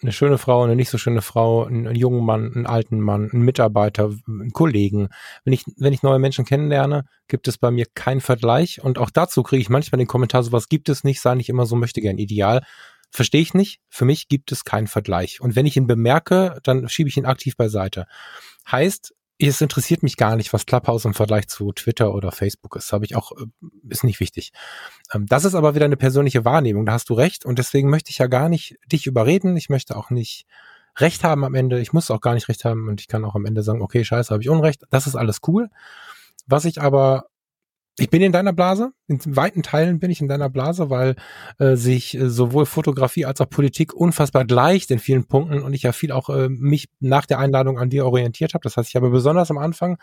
eine schöne Frau, eine nicht so schöne Frau, einen, einen, jungen Mann, einen alten Mann, einen Mitarbeiter, einen Kollegen. Wenn ich, wenn ich neue Menschen kennenlerne, gibt es bei mir keinen Vergleich. Und auch dazu kriege ich manchmal den Kommentar, sowas gibt es nicht, sei nicht immer so möchte gern ideal. Verstehe ich nicht. Für mich gibt es keinen Vergleich. Und wenn ich ihn bemerke, dann schiebe ich ihn aktiv beiseite. Heißt, es interessiert mich gar nicht, was Clubhouse im Vergleich zu Twitter oder Facebook ist. Habe ich auch, äh, ist nicht wichtig. Ähm, das ist aber wieder eine persönliche Wahrnehmung. Da hast du recht. Und deswegen möchte ich ja gar nicht dich überreden. Ich möchte auch nicht Recht haben am Ende. Ich muss auch gar nicht Recht haben und ich kann auch am Ende sagen, okay, scheiße, habe ich Unrecht. Das ist alles cool. Was ich aber ich bin in deiner Blase, in weiten Teilen bin ich in deiner Blase, weil äh, sich äh, sowohl Fotografie als auch Politik unfassbar gleicht in vielen Punkten und ich ja viel auch äh, mich nach der Einladung an dir orientiert habe. Das heißt, ich habe besonders am Anfang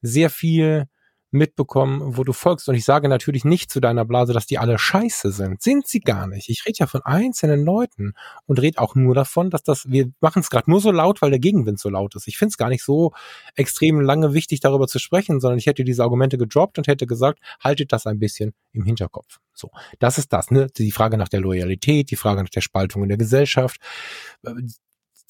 sehr viel mitbekommen, wo du folgst. Und ich sage natürlich nicht zu deiner Blase, dass die alle scheiße sind. Sind sie gar nicht. Ich rede ja von einzelnen Leuten und rede auch nur davon, dass das, wir machen es gerade nur so laut, weil der Gegenwind so laut ist. Ich finde es gar nicht so extrem lange wichtig, darüber zu sprechen, sondern ich hätte diese Argumente gedroppt und hätte gesagt, haltet das ein bisschen im Hinterkopf. So, das ist das, ne? Die Frage nach der Loyalität, die Frage nach der Spaltung in der Gesellschaft,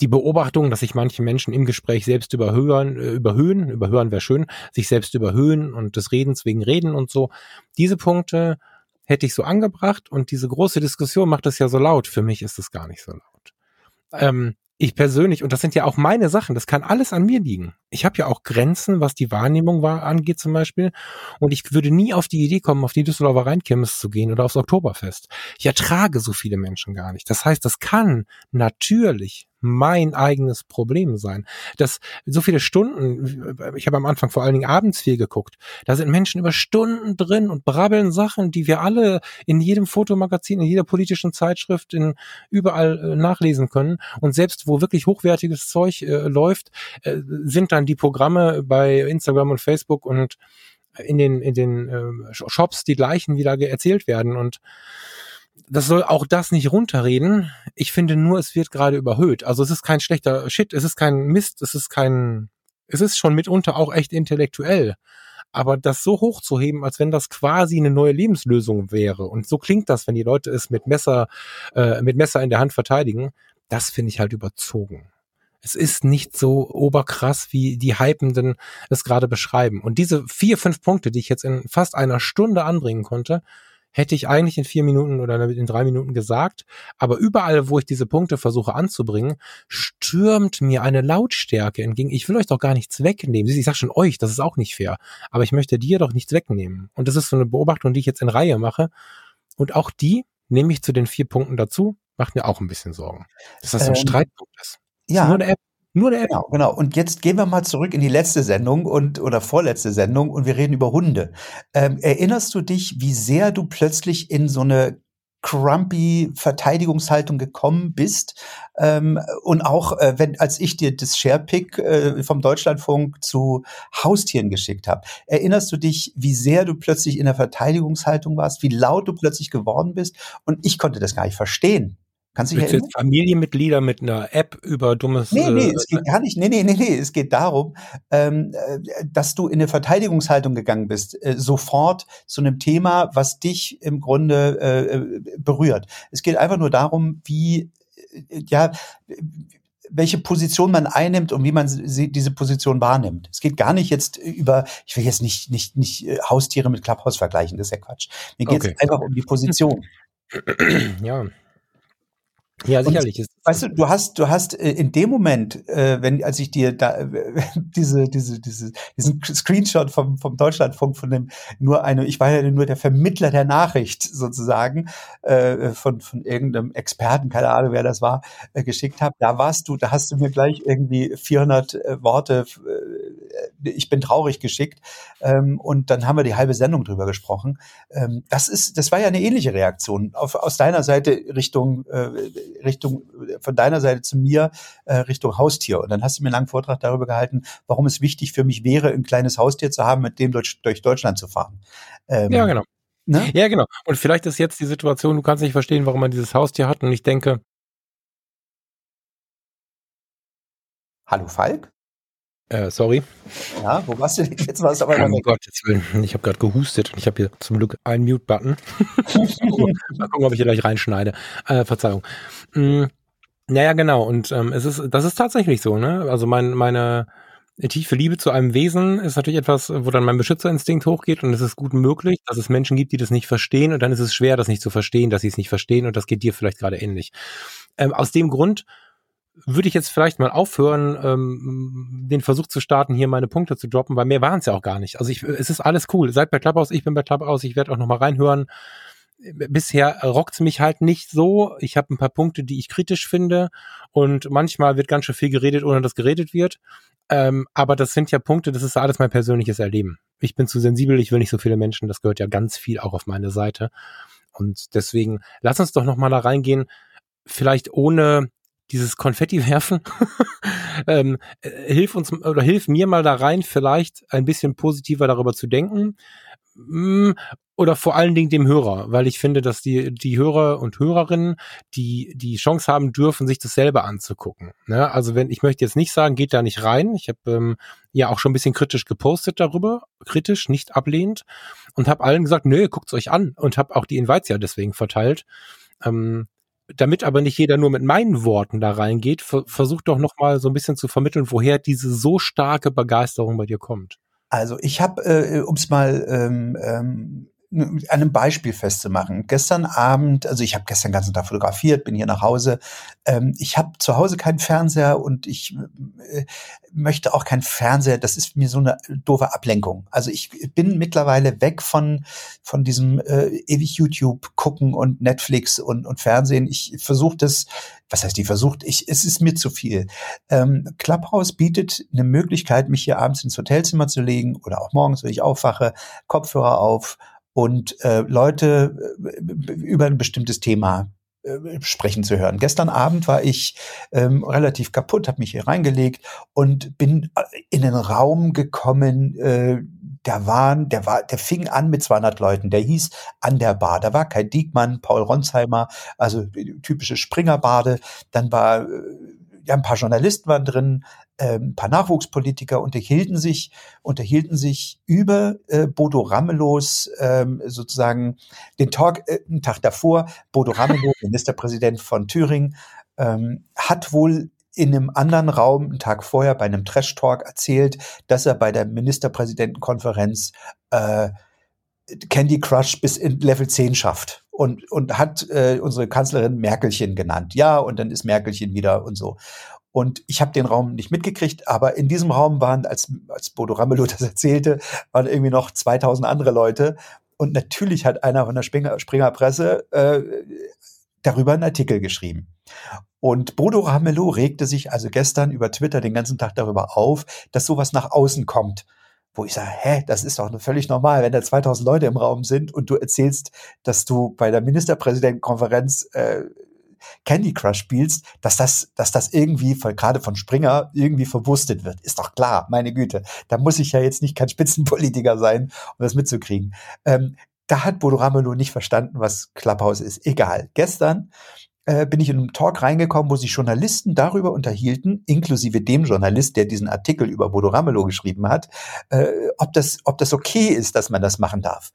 die Beobachtung, dass sich manche Menschen im Gespräch selbst überhören, äh, überhöhen, überhören wäre schön, sich selbst überhöhen und des Redens wegen Reden und so. Diese Punkte hätte ich so angebracht und diese große Diskussion macht es ja so laut. Für mich ist es gar nicht so laut. Ähm, ich persönlich, und das sind ja auch meine Sachen, das kann alles an mir liegen. Ich habe ja auch Grenzen, was die Wahrnehmung war, angeht zum Beispiel. Und ich würde nie auf die Idee kommen, auf die Düsseldorfer Rheinkirmes zu gehen oder aufs Oktoberfest. Ich ertrage so viele Menschen gar nicht. Das heißt, das kann natürlich mein eigenes Problem sein. Dass so viele Stunden, ich habe am Anfang vor allen Dingen abends viel geguckt, da sind Menschen über Stunden drin und brabbeln Sachen, die wir alle in jedem Fotomagazin, in jeder politischen Zeitschrift, in überall äh, nachlesen können. Und selbst wo wirklich hochwertiges Zeug äh, läuft, äh, sind dann die Programme bei Instagram und Facebook und in den, in den äh, Shops die gleichen, wie da erzählt werden. Und das soll auch das nicht runterreden. Ich finde nur, es wird gerade überhöht. Also es ist kein schlechter Shit, es ist kein Mist, es ist kein, es ist schon mitunter auch echt intellektuell. Aber das so hochzuheben, als wenn das quasi eine neue Lebenslösung wäre, und so klingt das, wenn die Leute es mit Messer, äh, mit Messer in der Hand verteidigen, das finde ich halt überzogen. Es ist nicht so oberkrass, wie die Hypenden es gerade beschreiben. Und diese vier, fünf Punkte, die ich jetzt in fast einer Stunde anbringen konnte, hätte ich eigentlich in vier Minuten oder in drei Minuten gesagt. Aber überall, wo ich diese Punkte versuche anzubringen, stürmt mir eine Lautstärke entgegen. Ich will euch doch gar nichts wegnehmen. Ich sag schon euch, das ist auch nicht fair. Aber ich möchte dir doch nichts wegnehmen. Und das ist so eine Beobachtung, die ich jetzt in Reihe mache. Und auch die nehme ich zu den vier Punkten dazu. Macht mir auch ein bisschen Sorgen. Dass das ähm, ein Streitpunkt ist. Ja. Nur eine App. Nur der App. Genau, genau. Und jetzt gehen wir mal zurück in die letzte Sendung und oder vorletzte Sendung und wir reden über Hunde. Ähm, erinnerst du dich, wie sehr du plötzlich in so eine crumpy Verteidigungshaltung gekommen bist ähm, und auch äh, wenn als ich dir das Sharepick äh, vom Deutschlandfunk zu Haustieren geschickt habe erinnerst du dich wie sehr du plötzlich in der Verteidigungshaltung warst wie laut du plötzlich geworden bist und ich konnte das gar nicht verstehen Kannst du dich erinnern? Familienmitglieder mit einer App über dummes. Nee, nee, äh, es geht gar nicht. Nee, nee, nee, nee. Es geht darum, ähm, äh, dass du in eine Verteidigungshaltung gegangen bist, äh, sofort zu einem Thema, was dich im Grunde äh, äh berührt. Es geht einfach nur darum, wie, ja, welche Position man einnimmt und wie man sie, diese Position wahrnimmt. Es geht gar nicht jetzt über, ich will jetzt nicht, nicht, nicht Haustiere mit Clubhouse vergleichen, das ist ja Quatsch. Mir geht es okay. einfach um die Position. Ja, ja, sicherlich. Und, weißt du, du hast, du hast äh, in dem Moment, äh, wenn, als ich dir da äh, diese, diese, diese, diesen Screenshot vom, vom Deutschlandfunk von dem nur eine, ich war ja nur der Vermittler der Nachricht sozusagen von von irgendeinem Experten, keine Ahnung, wer das war, geschickt habe. Da warst du, da hast du mir gleich irgendwie 400 äh, Worte. Ich bin traurig geschickt ähm, und dann haben wir die halbe Sendung drüber gesprochen. Ähm, das ist, das war ja eine ähnliche Reaktion auf, aus deiner Seite Richtung Richtung, von deiner Seite zu mir äh, Richtung Haustier. Und dann hast du mir einen langen Vortrag darüber gehalten, warum es wichtig für mich wäre, ein kleines Haustier zu haben, mit dem durch, durch Deutschland zu fahren. Ähm, ja, genau. Ne? Ja, genau. Und vielleicht ist jetzt die Situation, du kannst nicht verstehen, warum man dieses Haustier hat. Und ich denke. Hallo Falk? Äh, sorry. Ja, wo warst du denn? Jetzt warst du aber Oh Gott, jetzt will. Ich habe gerade gehustet und ich habe hier zum Glück einen Mute-Button. Mal gucken, ob ich hier gleich reinschneide. Äh, Verzeihung. Naja, genau. Und ähm, es ist, das ist tatsächlich so, ne? Also mein, meine tiefe Liebe zu einem Wesen ist natürlich etwas, wo dann mein Beschützerinstinkt hochgeht und es ist gut möglich, dass es Menschen gibt, die das nicht verstehen und dann ist es schwer, das nicht zu verstehen, dass sie es nicht verstehen und das geht dir vielleicht gerade ähnlich. Ähm, aus dem Grund würde ich jetzt vielleicht mal aufhören, ähm, den Versuch zu starten, hier meine Punkte zu droppen, weil mehr waren es ja auch gar nicht. Also ich, es ist alles cool. Seid bei Clubhouse, ich bin bei Clubhouse, ich werde auch noch mal reinhören. Bisher rockt's mich halt nicht so. Ich habe ein paar Punkte, die ich kritisch finde und manchmal wird ganz schön viel geredet, ohne dass geredet wird. Ähm, aber das sind ja Punkte, das ist alles mein persönliches Erleben. Ich bin zu sensibel, ich will nicht so viele Menschen, das gehört ja ganz viel auch auf meine Seite. Und deswegen lass uns doch noch mal da reingehen, vielleicht ohne dieses Konfetti werfen. ähm, äh, hilf uns oder hilf mir mal da rein, vielleicht ein bisschen positiver darüber zu denken. Mm, oder vor allen Dingen dem Hörer, weil ich finde, dass die, die Hörer und Hörerinnen, die die Chance haben dürfen, sich das selber anzugucken. Ne? Also wenn, ich möchte jetzt nicht sagen, geht da nicht rein. Ich habe ähm, ja auch schon ein bisschen kritisch gepostet darüber, kritisch, nicht ablehnend und habe allen gesagt, nö, guckt's euch an und habe auch die Invites ja deswegen verteilt. Ähm, damit aber nicht jeder nur mit meinen Worten da reingeht, ver versuch doch noch mal so ein bisschen zu vermitteln, woher diese so starke Begeisterung bei dir kommt. Also ich habe, äh, um es mal ähm, ähm, an einem Beispiel festzumachen. Gestern Abend, also ich habe gestern den ganzen Tag fotografiert, bin hier nach Hause. Ähm, ich habe zu Hause keinen Fernseher und ich äh, möchte auch keinen Fernseher. Das ist mir so eine doofe Ablenkung. Also ich bin mittlerweile weg von von diesem äh, ewig YouTube gucken und Netflix und und Fernsehen. Ich versuche das. Was heißt die versucht? Ich es ist mir zu viel. Ähm, Clubhouse bietet eine Möglichkeit, mich hier abends ins Hotelzimmer zu legen oder auch morgens, wenn ich aufwache, Kopfhörer auf und äh, Leute äh, über ein bestimmtes Thema äh, sprechen zu hören. Gestern Abend war ich ähm, relativ kaputt, habe mich hier reingelegt und bin äh, in den Raum gekommen. Äh, der waren, der war, der fing an mit 200 Leuten. Der hieß an der Bar. Da war Kai Diekmann, Paul Ronsheimer, also typische Springerbade. Dann war äh, ja, ein paar Journalisten waren drin, äh, ein paar Nachwuchspolitiker unterhielten sich, unterhielten sich über äh, Bodo Ramelows ähm, sozusagen den Talk, äh, einen Tag davor. Bodo Ramelow, Ministerpräsident von Thüringen, ähm, hat wohl in einem anderen Raum einen Tag vorher bei einem Trash-Talk erzählt, dass er bei der Ministerpräsidentenkonferenz äh, Candy Crush bis in Level 10 schafft und, und hat äh, unsere Kanzlerin Merkelchen genannt. Ja, und dann ist Merkelchen wieder und so. Und ich habe den Raum nicht mitgekriegt, aber in diesem Raum waren, als, als Bodo Ramelow das erzählte, waren irgendwie noch 2000 andere Leute. Und natürlich hat einer von der Springer, Springerpresse äh, darüber einen Artikel geschrieben. Und Bodo Ramelow regte sich also gestern über Twitter den ganzen Tag darüber auf, dass sowas nach außen kommt wo ich sage, hä, das ist doch völlig normal, wenn da 2000 Leute im Raum sind und du erzählst, dass du bei der Ministerpräsidentenkonferenz äh, Candy Crush spielst, dass das, dass das irgendwie von, gerade von Springer irgendwie verwurstet wird. Ist doch klar, meine Güte. Da muss ich ja jetzt nicht kein Spitzenpolitiker sein, um das mitzukriegen. Ähm, da hat Bodo Ramelow nicht verstanden, was Clubhouse ist. Egal. Gestern äh, bin ich in einen Talk reingekommen, wo sich Journalisten darüber unterhielten, inklusive dem Journalist, der diesen Artikel über Bodo Ramelow geschrieben hat, äh, ob, das, ob das okay ist, dass man das machen darf.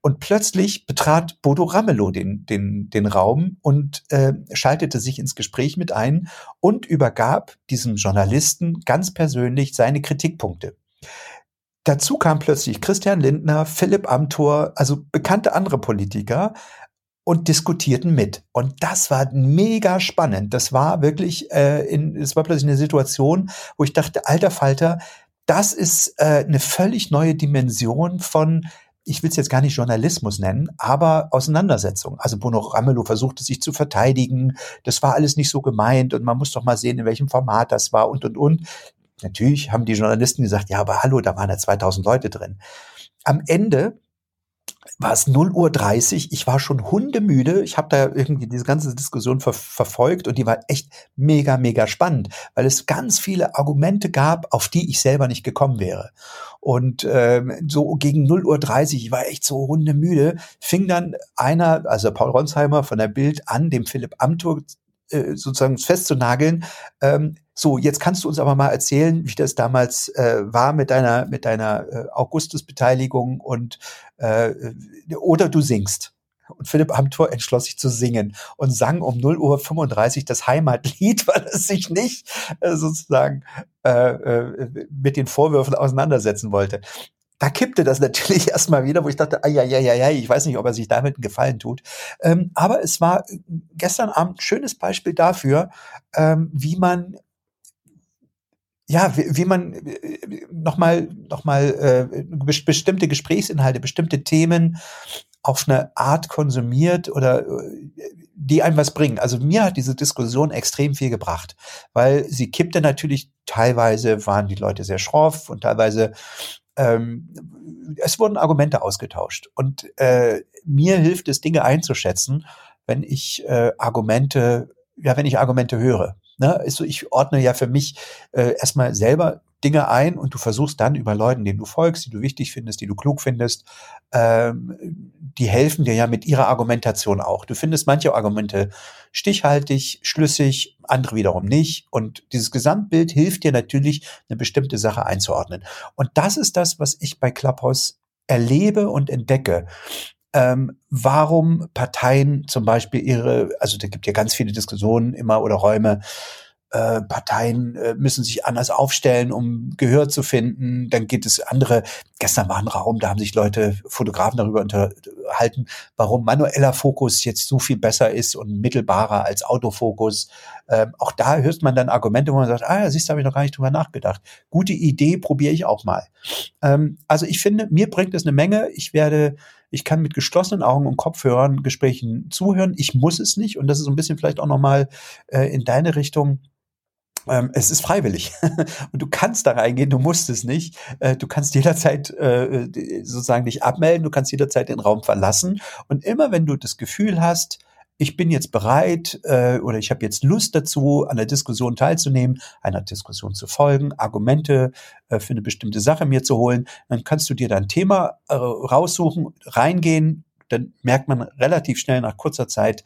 Und plötzlich betrat Bodo Ramelow den, den, den Raum und äh, schaltete sich ins Gespräch mit ein und übergab diesem Journalisten ganz persönlich seine Kritikpunkte. Dazu kam plötzlich Christian Lindner, Philipp Amthor, also bekannte andere Politiker, und diskutierten mit. Und das war mega spannend. Das war wirklich, äh, in, es war plötzlich eine Situation, wo ich dachte, alter Falter, das ist äh, eine völlig neue Dimension von ich will es jetzt gar nicht Journalismus nennen, aber Auseinandersetzung. Also Bruno Ramelow versuchte sich zu verteidigen. Das war alles nicht so gemeint und man muss doch mal sehen, in welchem Format das war und, und, und. Natürlich haben die Journalisten gesagt, ja, aber hallo, da waren ja 2000 Leute drin. Am Ende war es 0 Uhr 30. Ich war schon hundemüde. Ich habe da irgendwie diese ganze Diskussion ver verfolgt und die war echt mega, mega spannend, weil es ganz viele Argumente gab, auf die ich selber nicht gekommen wäre. Und ähm, so gegen 0 Uhr 30, ich war echt so hundemüde, fing dann einer, also Paul Ronsheimer von der Bild an, dem Philipp Amthor äh, sozusagen festzunageln. Ähm, so, jetzt kannst du uns aber mal erzählen, wie das damals äh, war mit deiner mit deiner äh, Augustus-Beteiligung und äh, oder du singst. Und Philipp Amthor entschloss sich zu singen und sang um 0 Uhr 35 das Heimatlied, weil er sich nicht äh, sozusagen äh, äh, mit den Vorwürfen auseinandersetzen wollte da kippte das natürlich erstmal wieder, wo ich dachte, ja, ja, ja, ja, ich weiß nicht, ob er sich damit einen Gefallen tut. Ähm, aber es war gestern Abend ein schönes Beispiel dafür, ähm, wie man ja, wie, wie man nochmal noch mal, äh, bestimmte Gesprächsinhalte, bestimmte Themen auf eine Art konsumiert oder äh, die einem was bringen. Also mir hat diese Diskussion extrem viel gebracht, weil sie kippte natürlich, teilweise waren die Leute sehr schroff und teilweise ähm, es wurden Argumente ausgetauscht. Und äh, mir hilft es, Dinge einzuschätzen, wenn ich äh, Argumente, ja, wenn ich Argumente höre. Ne? Also ich ordne ja für mich äh, erstmal selber Dinge ein und du versuchst dann über Leuten, denen du folgst, die du wichtig findest, die du klug findest, ähm, die helfen dir ja mit ihrer Argumentation auch. Du findest manche Argumente stichhaltig, schlüssig, andere wiederum nicht. Und dieses Gesamtbild hilft dir natürlich, eine bestimmte Sache einzuordnen. Und das ist das, was ich bei Clubhouse erlebe und entdecke. Ähm, warum Parteien zum Beispiel ihre, also da gibt ja ganz viele Diskussionen immer oder Räume, äh, Parteien äh, müssen sich anders aufstellen, um Gehör zu finden. Dann geht es andere. Gestern war ein Raum, da haben sich Leute, Fotografen darüber unterhalten, warum manueller Fokus jetzt so viel besser ist und mittelbarer als Autofokus. Ähm, auch da hört man dann Argumente, wo man sagt, ah, ja, siehst du, habe ich noch gar nicht drüber nachgedacht. Gute Idee, probiere ich auch mal. Ähm, also ich finde, mir bringt es eine Menge. Ich werde ich kann mit geschlossenen Augen und Kopfhörern Gesprächen zuhören. Ich muss es nicht. Und das ist so ein bisschen vielleicht auch nochmal äh, in deine Richtung es ist freiwillig. Und du kannst da reingehen, du musst es nicht. Äh, du kannst jederzeit äh, sozusagen dich abmelden, du kannst jederzeit den Raum verlassen. Und immer wenn du das Gefühl hast, ich bin jetzt bereit äh, oder ich habe jetzt Lust dazu, an der Diskussion teilzunehmen, einer Diskussion zu folgen, Argumente äh, für eine bestimmte Sache mir zu holen, dann kannst du dir dein Thema äh, raussuchen, reingehen, dann merkt man relativ schnell nach kurzer Zeit,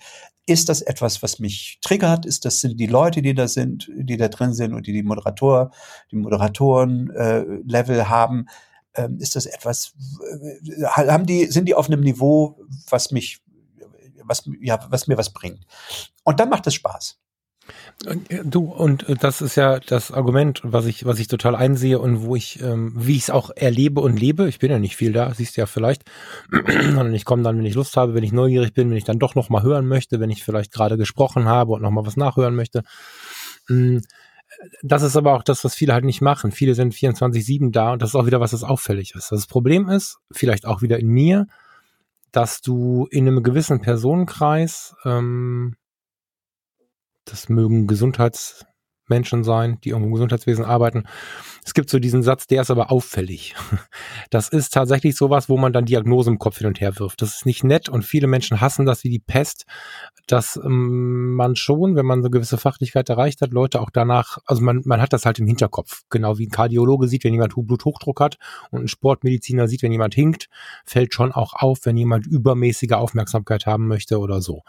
ist das etwas, was mich triggert? Ist das sind die Leute, die da sind, die da drin sind und die die Moderator, die Moderatoren äh, Level haben? Ähm, ist das etwas? Äh, haben die sind die auf einem Niveau, was mich was ja was mir was bringt? Und dann macht es Spaß. Äh, du, und äh, das ist ja das Argument, was ich, was ich total einsehe und wo ich, ähm, wie ich es auch erlebe und lebe. Ich bin ja nicht viel da, siehst du ja vielleicht. sondern ich komme dann, wenn ich Lust habe, wenn ich neugierig bin, wenn ich dann doch noch mal hören möchte, wenn ich vielleicht gerade gesprochen habe und noch mal was nachhören möchte. Mm, das ist aber auch das, was viele halt nicht machen. Viele sind 24-7 da und das ist auch wieder was, das auffällig ist. Das Problem ist, vielleicht auch wieder in mir, dass du in einem gewissen Personenkreis ähm, das mögen Gesundheitsmenschen sein, die im Gesundheitswesen arbeiten. Es gibt so diesen Satz, der ist aber auffällig. Das ist tatsächlich sowas, wo man dann Diagnosen im Kopf hin und her wirft. Das ist nicht nett und viele Menschen hassen das wie die Pest, dass ähm, man schon, wenn man so gewisse Fachlichkeit erreicht hat, Leute auch danach, also man, man hat das halt im Hinterkopf. Genau wie ein Kardiologe sieht, wenn jemand Bluthochdruck hat und ein Sportmediziner sieht, wenn jemand hinkt, fällt schon auch auf, wenn jemand übermäßige Aufmerksamkeit haben möchte oder so.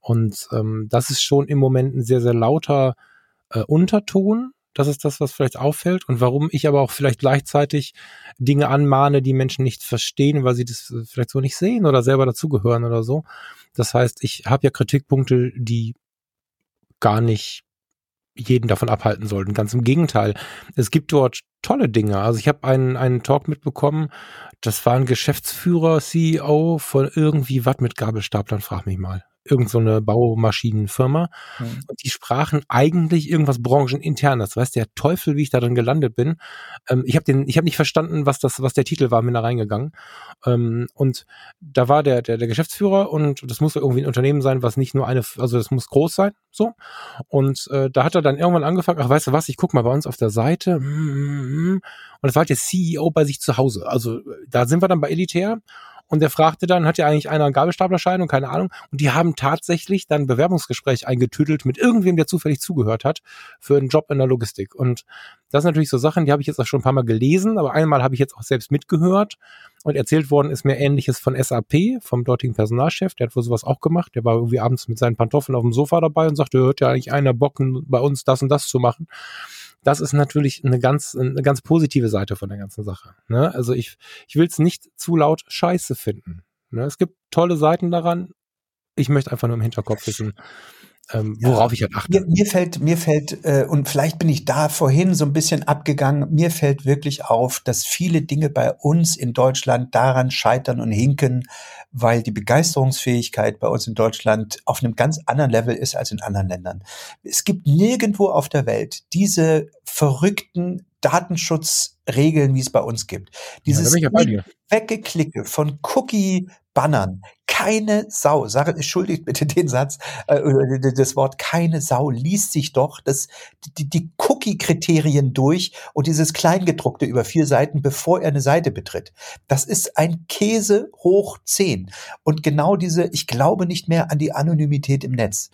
Und ähm, das ist schon im Moment ein sehr, sehr lauter äh, Unterton das ist das, was vielleicht auffällt und warum ich aber auch vielleicht gleichzeitig Dinge anmahne, die Menschen nicht verstehen, weil sie das äh, vielleicht so nicht sehen oder selber dazugehören oder so. Das heißt, ich habe ja Kritikpunkte, die gar nicht jeden davon abhalten sollten. Ganz im Gegenteil. Es gibt dort tolle Dinge. Also ich habe einen, einen Talk mitbekommen, das war ein Geschäftsführer, CEO von irgendwie was mit Gabelstaplern, frag mich mal irgend so eine Baumaschinenfirma. Mhm. Und die sprachen eigentlich irgendwas brancheninternes. Weißt der Teufel, wie ich da drin gelandet bin. Ähm, ich habe den, ich habe nicht verstanden, was das, was der Titel war, bin da reingegangen. Ähm, und da war der, der, der Geschäftsführer und das muss irgendwie ein Unternehmen sein, was nicht nur eine, also das muss groß sein, so. Und äh, da hat er dann irgendwann angefangen, ach, weißt du was, ich guck mal bei uns auf der Seite. Mm, mm, mm. Und das war halt der CEO bei sich zu Hause. Also da sind wir dann bei Elitär und der fragte dann, hat ja eigentlich einer einen Gabelstaplerschein und keine Ahnung. Und die haben tatsächlich dann ein Bewerbungsgespräch eingetütelt mit irgendwem, der zufällig zugehört hat, für einen Job in der Logistik. Und das sind natürlich so Sachen, die habe ich jetzt auch schon ein paar Mal gelesen, aber einmal habe ich jetzt auch selbst mitgehört. Und erzählt worden ist mir ähnliches von SAP, vom dortigen Personalchef, der hat wohl sowas auch gemacht. Der war irgendwie abends mit seinen Pantoffeln auf dem Sofa dabei und sagte, hört ja eigentlich einer Bocken, bei uns das und das zu machen das ist natürlich eine ganz, eine ganz positive Seite von der ganzen Sache. Ne? Also ich, ich will es nicht zu laut scheiße finden. Ne? Es gibt tolle Seiten daran. Ich möchte einfach nur im Hinterkopf wissen, ähm, worauf ja, ich halt achte. Mir, mir fällt, mir fällt, äh, und vielleicht bin ich da vorhin so ein bisschen abgegangen, mir fällt wirklich auf, dass viele Dinge bei uns in Deutschland daran scheitern und hinken, weil die Begeisterungsfähigkeit bei uns in Deutschland auf einem ganz anderen Level ist als in anderen Ländern. Es gibt nirgendwo auf der Welt diese verrückten Datenschutzregeln, wie es bei uns gibt. Dieses ja, Weggeklicke von Cookie-Bannern. Keine Sau, sage, entschuldigt bitte den Satz, äh, das Wort keine Sau liest sich doch das, die, die Cookie-Kriterien durch und dieses Kleingedruckte über vier Seiten, bevor er eine Seite betritt. Das ist ein Käse hoch zehn. Und genau diese, ich glaube nicht mehr an die Anonymität im Netz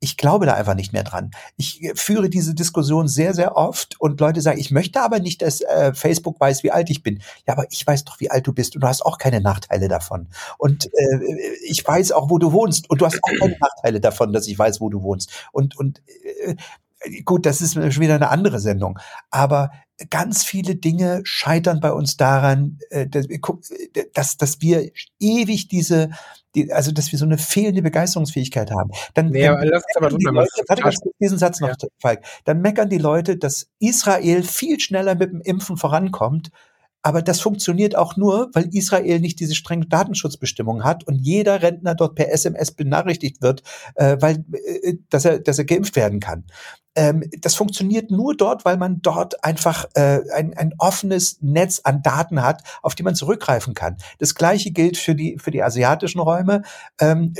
ich glaube da einfach nicht mehr dran. Ich äh, führe diese Diskussion sehr, sehr oft und Leute sagen, ich möchte aber nicht, dass äh, Facebook weiß, wie alt ich bin. Ja, aber ich weiß doch, wie alt du bist und du hast auch keine Nachteile davon. Und äh, ich weiß auch, wo du wohnst und du hast auch keine Nachteile davon, dass ich weiß, wo du wohnst. Und, und äh, gut, das ist schon wieder eine andere Sendung. Aber ganz viele Dinge scheitern bei uns daran, äh, dass, dass wir ewig diese, die, also dass wir so eine fehlende Begeisterungsfähigkeit haben. Dann, nee, dann lass aber die Leute, warte mal, diesen Satz noch, ja. Falk. Dann meckern die Leute, dass Israel viel schneller mit dem Impfen vorankommt aber das funktioniert auch nur, weil Israel nicht diese strengen Datenschutzbestimmungen hat und jeder Rentner dort per SMS benachrichtigt wird, äh, weil, äh, dass er, dass er geimpft werden kann. Ähm, das funktioniert nur dort, weil man dort einfach äh, ein, ein offenes Netz an Daten hat, auf die man zurückgreifen kann. Das gleiche gilt für die, für die asiatischen Räume. Ähm,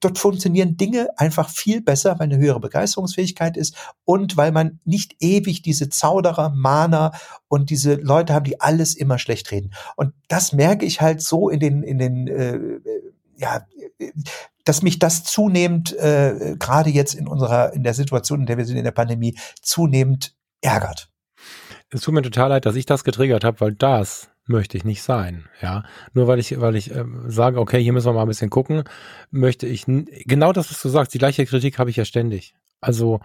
dort funktionieren Dinge einfach viel besser, weil eine höhere Begeisterungsfähigkeit ist und weil man nicht ewig diese Zauderer, Mahner und diese Leute haben, die alles immer schlecht reden. Und das merke ich halt so in den, in den, äh, ja, dass mich das zunehmend, äh, gerade jetzt in unserer, in der Situation, in der wir sind in der Pandemie, zunehmend ärgert. Es tut mir total leid, dass ich das getriggert habe, weil das möchte ich nicht sein. Ja, nur weil ich, weil ich äh, sage, okay, hier müssen wir mal ein bisschen gucken, möchte ich genau das, was du sagst. Die gleiche Kritik habe ich ja ständig. Also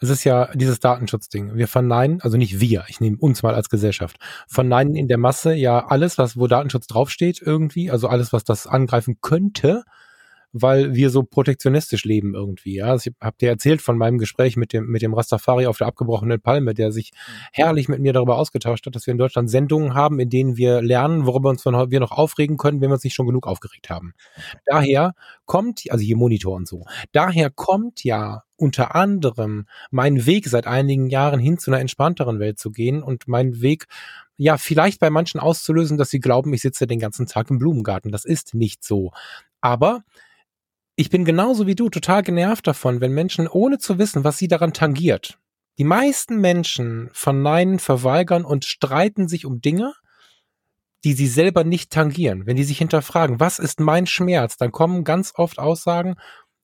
es ist ja dieses Datenschutzding. Wir verneinen, also nicht wir, ich nehme uns mal als Gesellschaft, verneinen in der Masse ja alles, was wo Datenschutz draufsteht irgendwie, also alles, was das angreifen könnte weil wir so protektionistisch leben irgendwie. Ja, also ich habe dir erzählt von meinem Gespräch mit dem mit dem Rastafari auf der abgebrochenen Palme, der sich mhm. herrlich mit mir darüber ausgetauscht hat, dass wir in Deutschland Sendungen haben, in denen wir lernen, worüber uns von, wir noch aufregen können, wenn wir uns nicht schon genug aufgeregt haben. Daher kommt, also hier Monitor und so, daher kommt ja unter anderem mein Weg seit einigen Jahren hin zu einer entspannteren Welt zu gehen und mein Weg ja, vielleicht bei manchen auszulösen, dass sie glauben, ich sitze den ganzen Tag im Blumengarten. Das ist nicht so. Aber ich bin genauso wie du total genervt davon, wenn Menschen ohne zu wissen, was sie daran tangiert. Die meisten Menschen verneinen, verweigern und streiten sich um Dinge, die sie selber nicht tangieren. Wenn die sich hinterfragen, was ist mein Schmerz, dann kommen ganz oft Aussagen,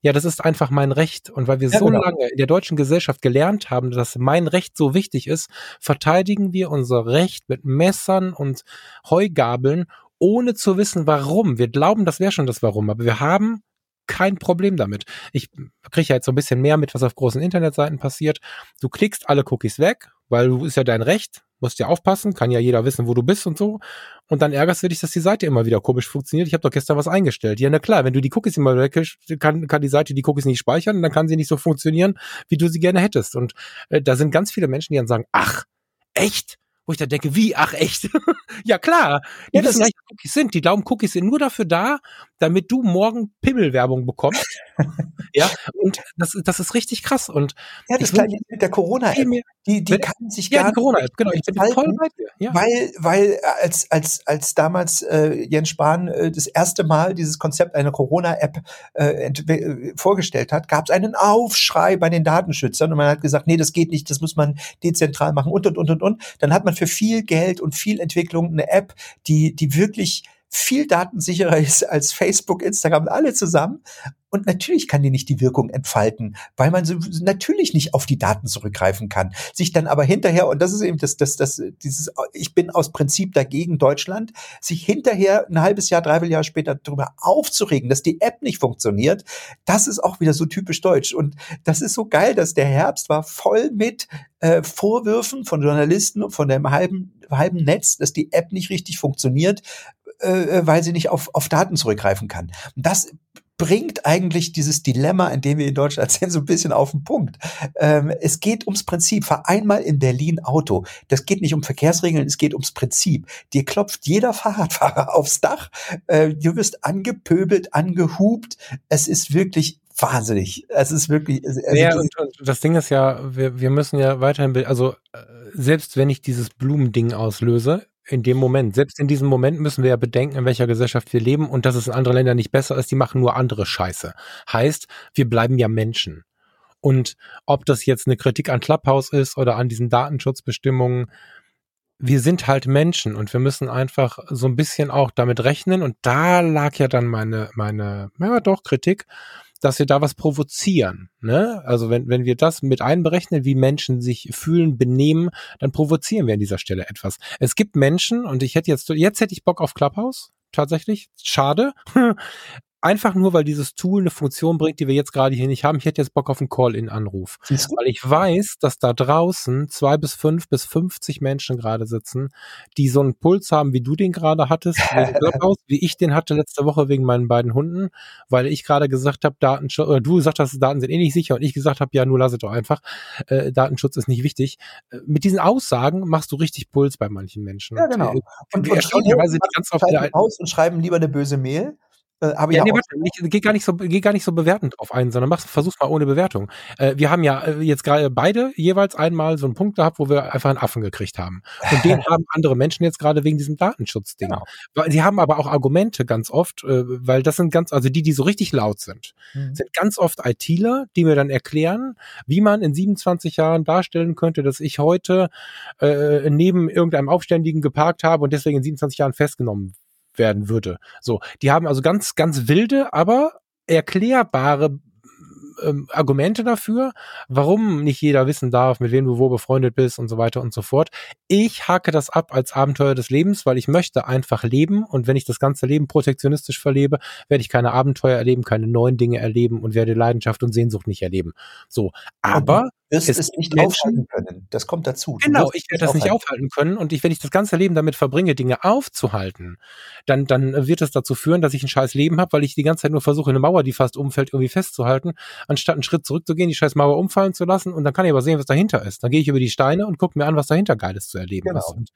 ja, das ist einfach mein Recht. Und weil wir ja, so genau. lange in der deutschen Gesellschaft gelernt haben, dass mein Recht so wichtig ist, verteidigen wir unser Recht mit Messern und Heugabeln, ohne zu wissen, warum. Wir glauben, das wäre schon das Warum, aber wir haben kein Problem damit. Ich kriege ja jetzt so ein bisschen mehr mit, was auf großen Internetseiten passiert. Du klickst alle Cookies weg, weil du ist ja dein Recht, musst ja aufpassen, kann ja jeder wissen, wo du bist und so. Und dann ärgerst du dich, dass die Seite immer wieder komisch funktioniert. Ich habe doch gestern was eingestellt. Ja, na klar, wenn du die Cookies immer weg kann, kann die Seite die Cookies nicht speichern und dann kann sie nicht so funktionieren, wie du sie gerne hättest. Und äh, da sind ganz viele Menschen, die dann sagen, ach, echt? Wo ich da denke, wie, ach echt? ja klar, die ja, wissen gar nicht, Cookies sind. Die glauben, Cookies sind nur dafür da, damit du morgen Pimmelwerbung bekommst. ja, und das, das ist richtig krass. Und ja, das gleiche mit der Corona-App. Die, die kann sich ja, gar die Corona-App, genau, ich bin voll bei dir. Ja. Weil, weil als, als, als damals äh, Jens Spahn äh, das erste Mal dieses Konzept einer Corona-App äh, äh, vorgestellt hat, gab es einen Aufschrei bei den Datenschützern und man hat gesagt, nee, das geht nicht, das muss man dezentral machen und und und und und. Dann hat man für viel Geld und viel Entwicklung eine App, die, die wirklich viel datensicherer ist als Facebook, Instagram, alle zusammen. Und natürlich kann die nicht die Wirkung entfalten, weil man natürlich nicht auf die Daten zurückgreifen kann. Sich dann aber hinterher, und das ist eben das, das, das, dieses, ich bin aus Prinzip dagegen Deutschland, sich hinterher ein halbes Jahr, dreiviertel Jahr später darüber aufzuregen, dass die App nicht funktioniert, das ist auch wieder so typisch deutsch. Und das ist so geil, dass der Herbst war voll mit äh, Vorwürfen von Journalisten und von dem halben, halben Netz, dass die App nicht richtig funktioniert, äh, äh, weil sie nicht auf, auf Daten zurückgreifen kann. Und das bringt eigentlich dieses Dilemma, in dem wir in Deutschland sind, so ein bisschen auf den Punkt. Ähm, es geht ums Prinzip. Fahr einmal in Berlin Auto. Das geht nicht um Verkehrsregeln, es geht ums Prinzip. Dir klopft jeder Fahrradfahrer aufs Dach. Äh, du wirst angepöbelt, angehupt. Es ist wirklich wahnsinnig. Es ist wirklich. Also ja, und, und, das Ding ist ja, wir, wir müssen ja weiterhin, also äh, selbst wenn ich dieses Blumending auslöse, in dem Moment, selbst in diesem Moment müssen wir ja bedenken, in welcher Gesellschaft wir leben und dass es in anderen Ländern nicht besser ist, die machen nur andere Scheiße. Heißt, wir bleiben ja Menschen. Und ob das jetzt eine Kritik an Clubhouse ist oder an diesen Datenschutzbestimmungen, wir sind halt Menschen und wir müssen einfach so ein bisschen auch damit rechnen. Und da lag ja dann meine, meine, ja doch, Kritik, dass wir da was provozieren. Ne? Also wenn, wenn wir das mit einberechnen, wie Menschen sich fühlen, benehmen, dann provozieren wir an dieser Stelle etwas. Es gibt Menschen, und ich hätte jetzt, jetzt hätte ich Bock auf Clubhouse, tatsächlich. Schade. einfach nur, weil dieses Tool eine Funktion bringt, die wir jetzt gerade hier nicht haben. Ich hätte jetzt Bock auf einen Call-in-Anruf. Weil ich weiß, dass da draußen zwei bis fünf bis 50 Menschen gerade sitzen, die so einen Puls haben, wie du den gerade hattest, wie ich den hatte letzte Woche wegen meinen beiden Hunden, weil ich gerade gesagt habe, Datenschutz, oder du gesagt hast, Daten sind eh nicht sicher und ich gesagt habe, ja, nur lass es doch einfach, äh, Datenschutz ist nicht wichtig. Äh, mit diesen Aussagen machst du richtig Puls bei manchen Menschen. Ja, genau. Und, und, und erstaunlicherweise die ganz oft aus und schreiben lieber eine böse Mail äh, habe ja, nee, warte, nicht, geh gar nicht so, geh gar nicht so bewertend drauf ein, sondern mach, versuch's mal ohne Bewertung. Äh, wir haben ja äh, jetzt gerade beide jeweils einmal so einen Punkt gehabt, wo wir einfach einen Affen gekriegt haben. Und den haben andere Menschen jetzt gerade wegen diesem Datenschutzding. Genau. Sie haben aber auch Argumente ganz oft, äh, weil das sind ganz, also die, die so richtig laut sind, mhm. sind ganz oft ITler, die mir dann erklären, wie man in 27 Jahren darstellen könnte, dass ich heute äh, neben irgendeinem Aufständigen geparkt habe und deswegen in 27 Jahren festgenommen werden würde. So, die haben also ganz, ganz wilde, aber erklärbare ähm, Argumente dafür, warum nicht jeder wissen darf, mit wem du wo befreundet bist und so weiter und so fort. Ich hake das ab als Abenteuer des Lebens, weil ich möchte einfach leben und wenn ich das ganze Leben protektionistisch verlebe, werde ich keine Abenteuer erleben, keine neuen Dinge erleben und werde Leidenschaft und Sehnsucht nicht erleben. So, aber wirst es, es nicht Menschen, aufhalten können. Das kommt dazu. Genau, ich werde das nicht aufhalten können. Und ich, wenn ich das ganze Leben damit verbringe, Dinge aufzuhalten, dann, dann wird es dazu führen, dass ich ein scheiß Leben habe, weil ich die ganze Zeit nur versuche, eine Mauer, die fast umfällt, irgendwie festzuhalten, anstatt einen Schritt zurückzugehen, die scheiß Mauer umfallen zu lassen. Und dann kann ich aber sehen, was dahinter ist. Dann gehe ich über die Steine und gucke mir an, was dahinter Geiles zu erleben genau. ist. Und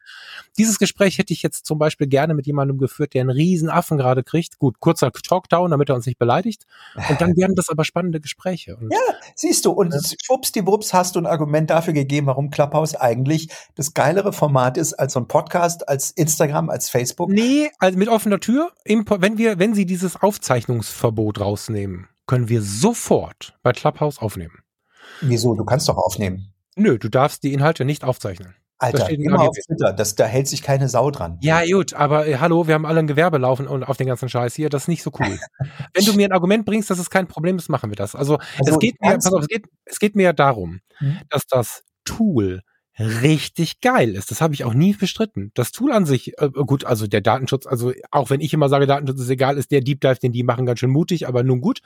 dieses Gespräch hätte ich jetzt zum Beispiel gerne mit jemandem geführt, der einen riesen Affen gerade kriegt. Gut, kurzer Talkdown, damit er uns nicht beleidigt. Und dann werden das aber spannende Gespräche. Und, ja, siehst du. Und ja. schwuppsdiwupps hast du ein Argument Argument dafür gegeben, warum Clubhouse eigentlich das geilere Format ist als so ein Podcast, als Instagram, als Facebook? Nee, also mit offener Tür. Wenn wir, wenn Sie dieses Aufzeichnungsverbot rausnehmen, können wir sofort bei Clubhouse aufnehmen. Wieso? Du kannst doch aufnehmen. Nö, du darfst die Inhalte nicht aufzeichnen. Alter, immer auf Twitter, das, da hält sich keine Sau dran. Ja, gut, aber äh, hallo, wir haben alle ein Gewerbe laufen und auf den ganzen Scheiß hier, das ist nicht so cool. Wenn du mir ein Argument bringst, dass es kein Problem ist, machen wir das. Also, also es geht mir, pass auf, es geht, es geht mir ja darum, hm? dass das Tool richtig geil ist. Das habe ich auch nie bestritten. Das Tool an sich, äh, gut, also der Datenschutz, also auch wenn ich immer sage, Datenschutz ist egal, ist der Deep Dive, den die machen, ganz schön mutig, aber nun gut.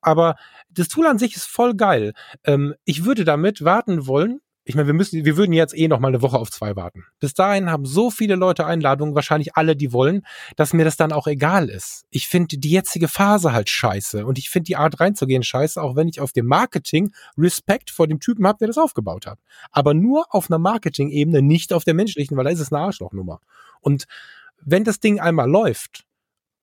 Aber das Tool an sich ist voll geil. Ähm, ich würde damit warten wollen, ich meine, wir müssen, wir würden jetzt eh noch mal eine Woche auf zwei warten. Bis dahin haben so viele Leute Einladungen, wahrscheinlich alle, die wollen, dass mir das dann auch egal ist. Ich finde die jetzige Phase halt scheiße und ich finde die Art reinzugehen scheiße, auch wenn ich auf dem Marketing Respekt vor dem Typen habe, der das aufgebaut hat. Aber nur auf einer Marketing-Ebene, nicht auf der menschlichen, weil da ist es eine Arschlochnummer. Und wenn das Ding einmal läuft,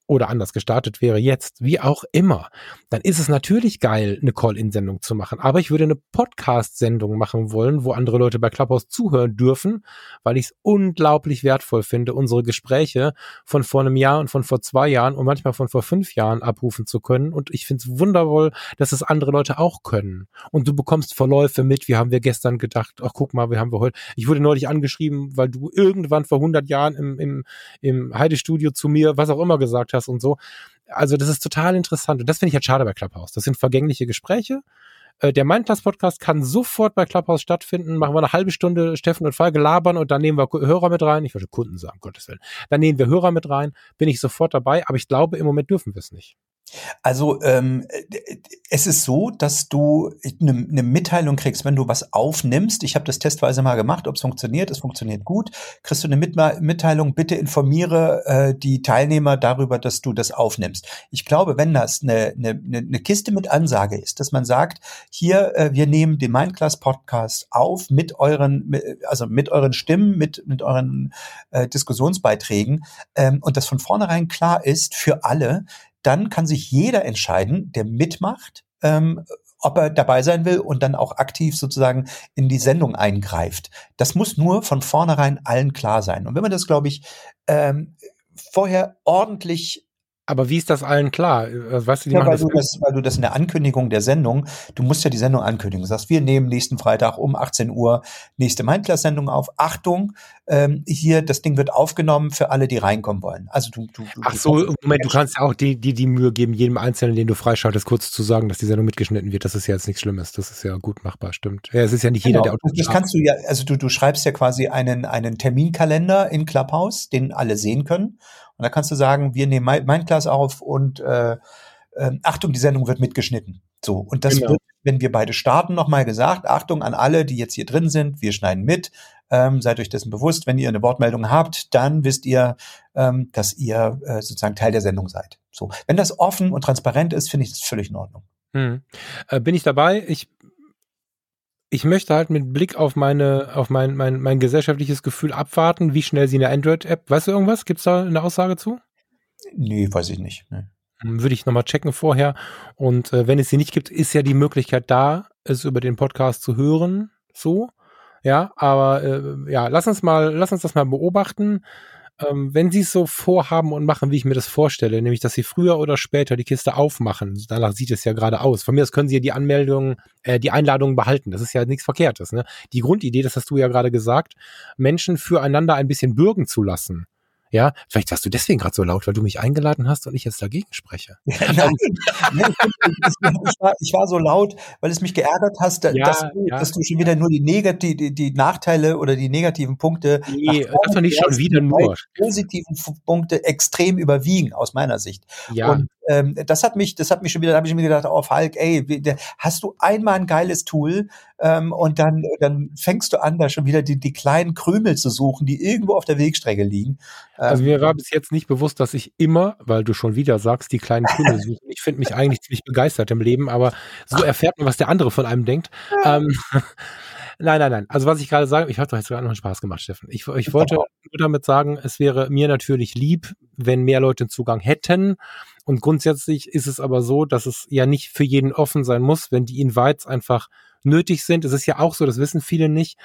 oder anders gestartet wäre jetzt, wie auch immer, dann ist es natürlich geil, eine Call-In-Sendung zu machen. Aber ich würde eine Podcast-Sendung machen wollen, wo andere Leute bei Clubhouse zuhören dürfen, weil ich es unglaublich wertvoll finde, unsere Gespräche von vor einem Jahr und von vor zwei Jahren und manchmal von vor fünf Jahren abrufen zu können. Und ich finde es wundervoll, dass es andere Leute auch können. Und du bekommst Verläufe mit. Wie haben wir gestern gedacht? Ach, guck mal, wie haben wir heute. Ich wurde neulich angeschrieben, weil du irgendwann vor 100 Jahren im, im, im Heidestudio zu mir, was auch immer gesagt hast, hast und so. Also das ist total interessant und das finde ich halt schade bei Clubhouse. Das sind vergängliche Gespräche. Äh, der Mindclass-Podcast kann sofort bei Clubhouse stattfinden. Machen wir eine halbe Stunde Steffen und Falk labern und dann nehmen wir Hörer mit rein. Ich wollte Kunden sagen, Gottes Willen. Dann nehmen wir Hörer mit rein. Bin ich sofort dabei, aber ich glaube, im Moment dürfen wir es nicht. Also ähm, es ist so, dass du eine ne Mitteilung kriegst, wenn du was aufnimmst. Ich habe das testweise mal gemacht, ob es funktioniert. Es funktioniert gut. Kriegst du eine Mit Mitteilung, bitte informiere äh, die Teilnehmer darüber, dass du das aufnimmst. Ich glaube, wenn das eine, eine, eine Kiste mit Ansage ist, dass man sagt, hier, äh, wir nehmen den Mindclass Podcast auf mit euren, also mit euren Stimmen, mit, mit euren äh, Diskussionsbeiträgen ähm, und das von vornherein klar ist für alle, dann kann sich jeder entscheiden, der mitmacht, ähm, ob er dabei sein will und dann auch aktiv sozusagen in die Sendung eingreift. Das muss nur von vornherein allen klar sein. Und wenn man das, glaube ich, ähm, vorher ordentlich aber wie ist das allen klar? Äh, weißt du, die ja, weil, du das, weil du das in der Ankündigung der Sendung, du musst ja die Sendung ankündigen. Du sagst, wir nehmen nächsten Freitag um 18 Uhr nächste Mindclass-Sendung auf. Achtung, ähm, hier, das Ding wird aufgenommen für alle, die reinkommen wollen. Also du, du, Ach so, Moment, du kannst ja auch die, die, die Mühe geben, jedem Einzelnen, den du freischaltest, kurz zu sagen, dass die Sendung mitgeschnitten wird. Das ist ja jetzt nichts Schlimmes. Das ist ja gut machbar, stimmt. Ja, es ist ja nicht genau. jeder, der Das kannst du ja, also du, du schreibst ja quasi einen, einen Terminkalender in Clubhouse, den alle sehen können. Und da kannst du sagen, wir nehmen mein Class auf und äh, äh, Achtung, die Sendung wird mitgeschnitten. So, und das genau. wird, wenn wir beide starten, nochmal gesagt, Achtung an alle, die jetzt hier drin sind, wir schneiden mit, ähm, seid euch dessen bewusst, wenn ihr eine Wortmeldung habt, dann wisst ihr, ähm, dass ihr äh, sozusagen Teil der Sendung seid. So, wenn das offen und transparent ist, finde ich das völlig in Ordnung. Hm. Äh, bin ich dabei? Ich ich möchte halt mit Blick auf meine, auf mein, mein, mein gesellschaftliches Gefühl abwarten, wie schnell sie eine Android-App, weißt du irgendwas? Gibt es da eine Aussage zu? Nee, weiß ich nicht. Nee. Würde ich nochmal checken vorher. Und äh, wenn es sie nicht gibt, ist ja die Möglichkeit da, es über den Podcast zu hören. So. Ja, aber äh, ja, lass uns mal, lass uns das mal beobachten ähm, wenn sie es so vorhaben und machen, wie ich mir das vorstelle, nämlich, dass sie früher oder später die Kiste aufmachen, danach sieht es ja gerade aus. Von mir aus können sie ja die Anmeldung, äh, die Einladungen behalten. Das ist ja nichts Verkehrtes. Ne? Die Grundidee, das hast du ja gerade gesagt, Menschen füreinander ein bisschen bürgen zu lassen, Ja, vielleicht warst du deswegen gerade so laut, weil du mich eingeladen hast und ich jetzt dagegen spreche. Ja, nein, nein, ich, war, ich, war, so laut, weil es mich geärgert hast, ja, dass, du, ja, dass, du, schon wieder nur die, Negati die, die, Nachteile oder die negativen Punkte. Nee, das war nicht schon wieder nur. positiven Punkte extrem überwiegen, aus meiner Sicht. Ja. Und ähm, das hat mich, das hat mich schon wieder, da habe ich mir gedacht, oh Falk, ey, hast du einmal ein geiles Tool ähm, und dann, dann fängst du an, da schon wieder die, die kleinen Krümel zu suchen, die irgendwo auf der Wegstrecke liegen. Also mir war bis jetzt nicht bewusst, dass ich immer, weil du schon wieder sagst, die kleinen Krümel suchen. Ich finde mich eigentlich ziemlich begeistert im Leben, aber so erfährt man, was der andere von einem denkt. Ähm, Nein, nein, nein. Also was ich gerade sage, ich habe doch jetzt gerade noch einen Spaß gemacht, Steffen. Ich, ich wollte nur damit sagen, es wäre mir natürlich lieb, wenn mehr Leute Zugang hätten. Und grundsätzlich ist es aber so, dass es ja nicht für jeden offen sein muss, wenn die Invites einfach nötig sind. Es ist ja auch so, das wissen viele nicht,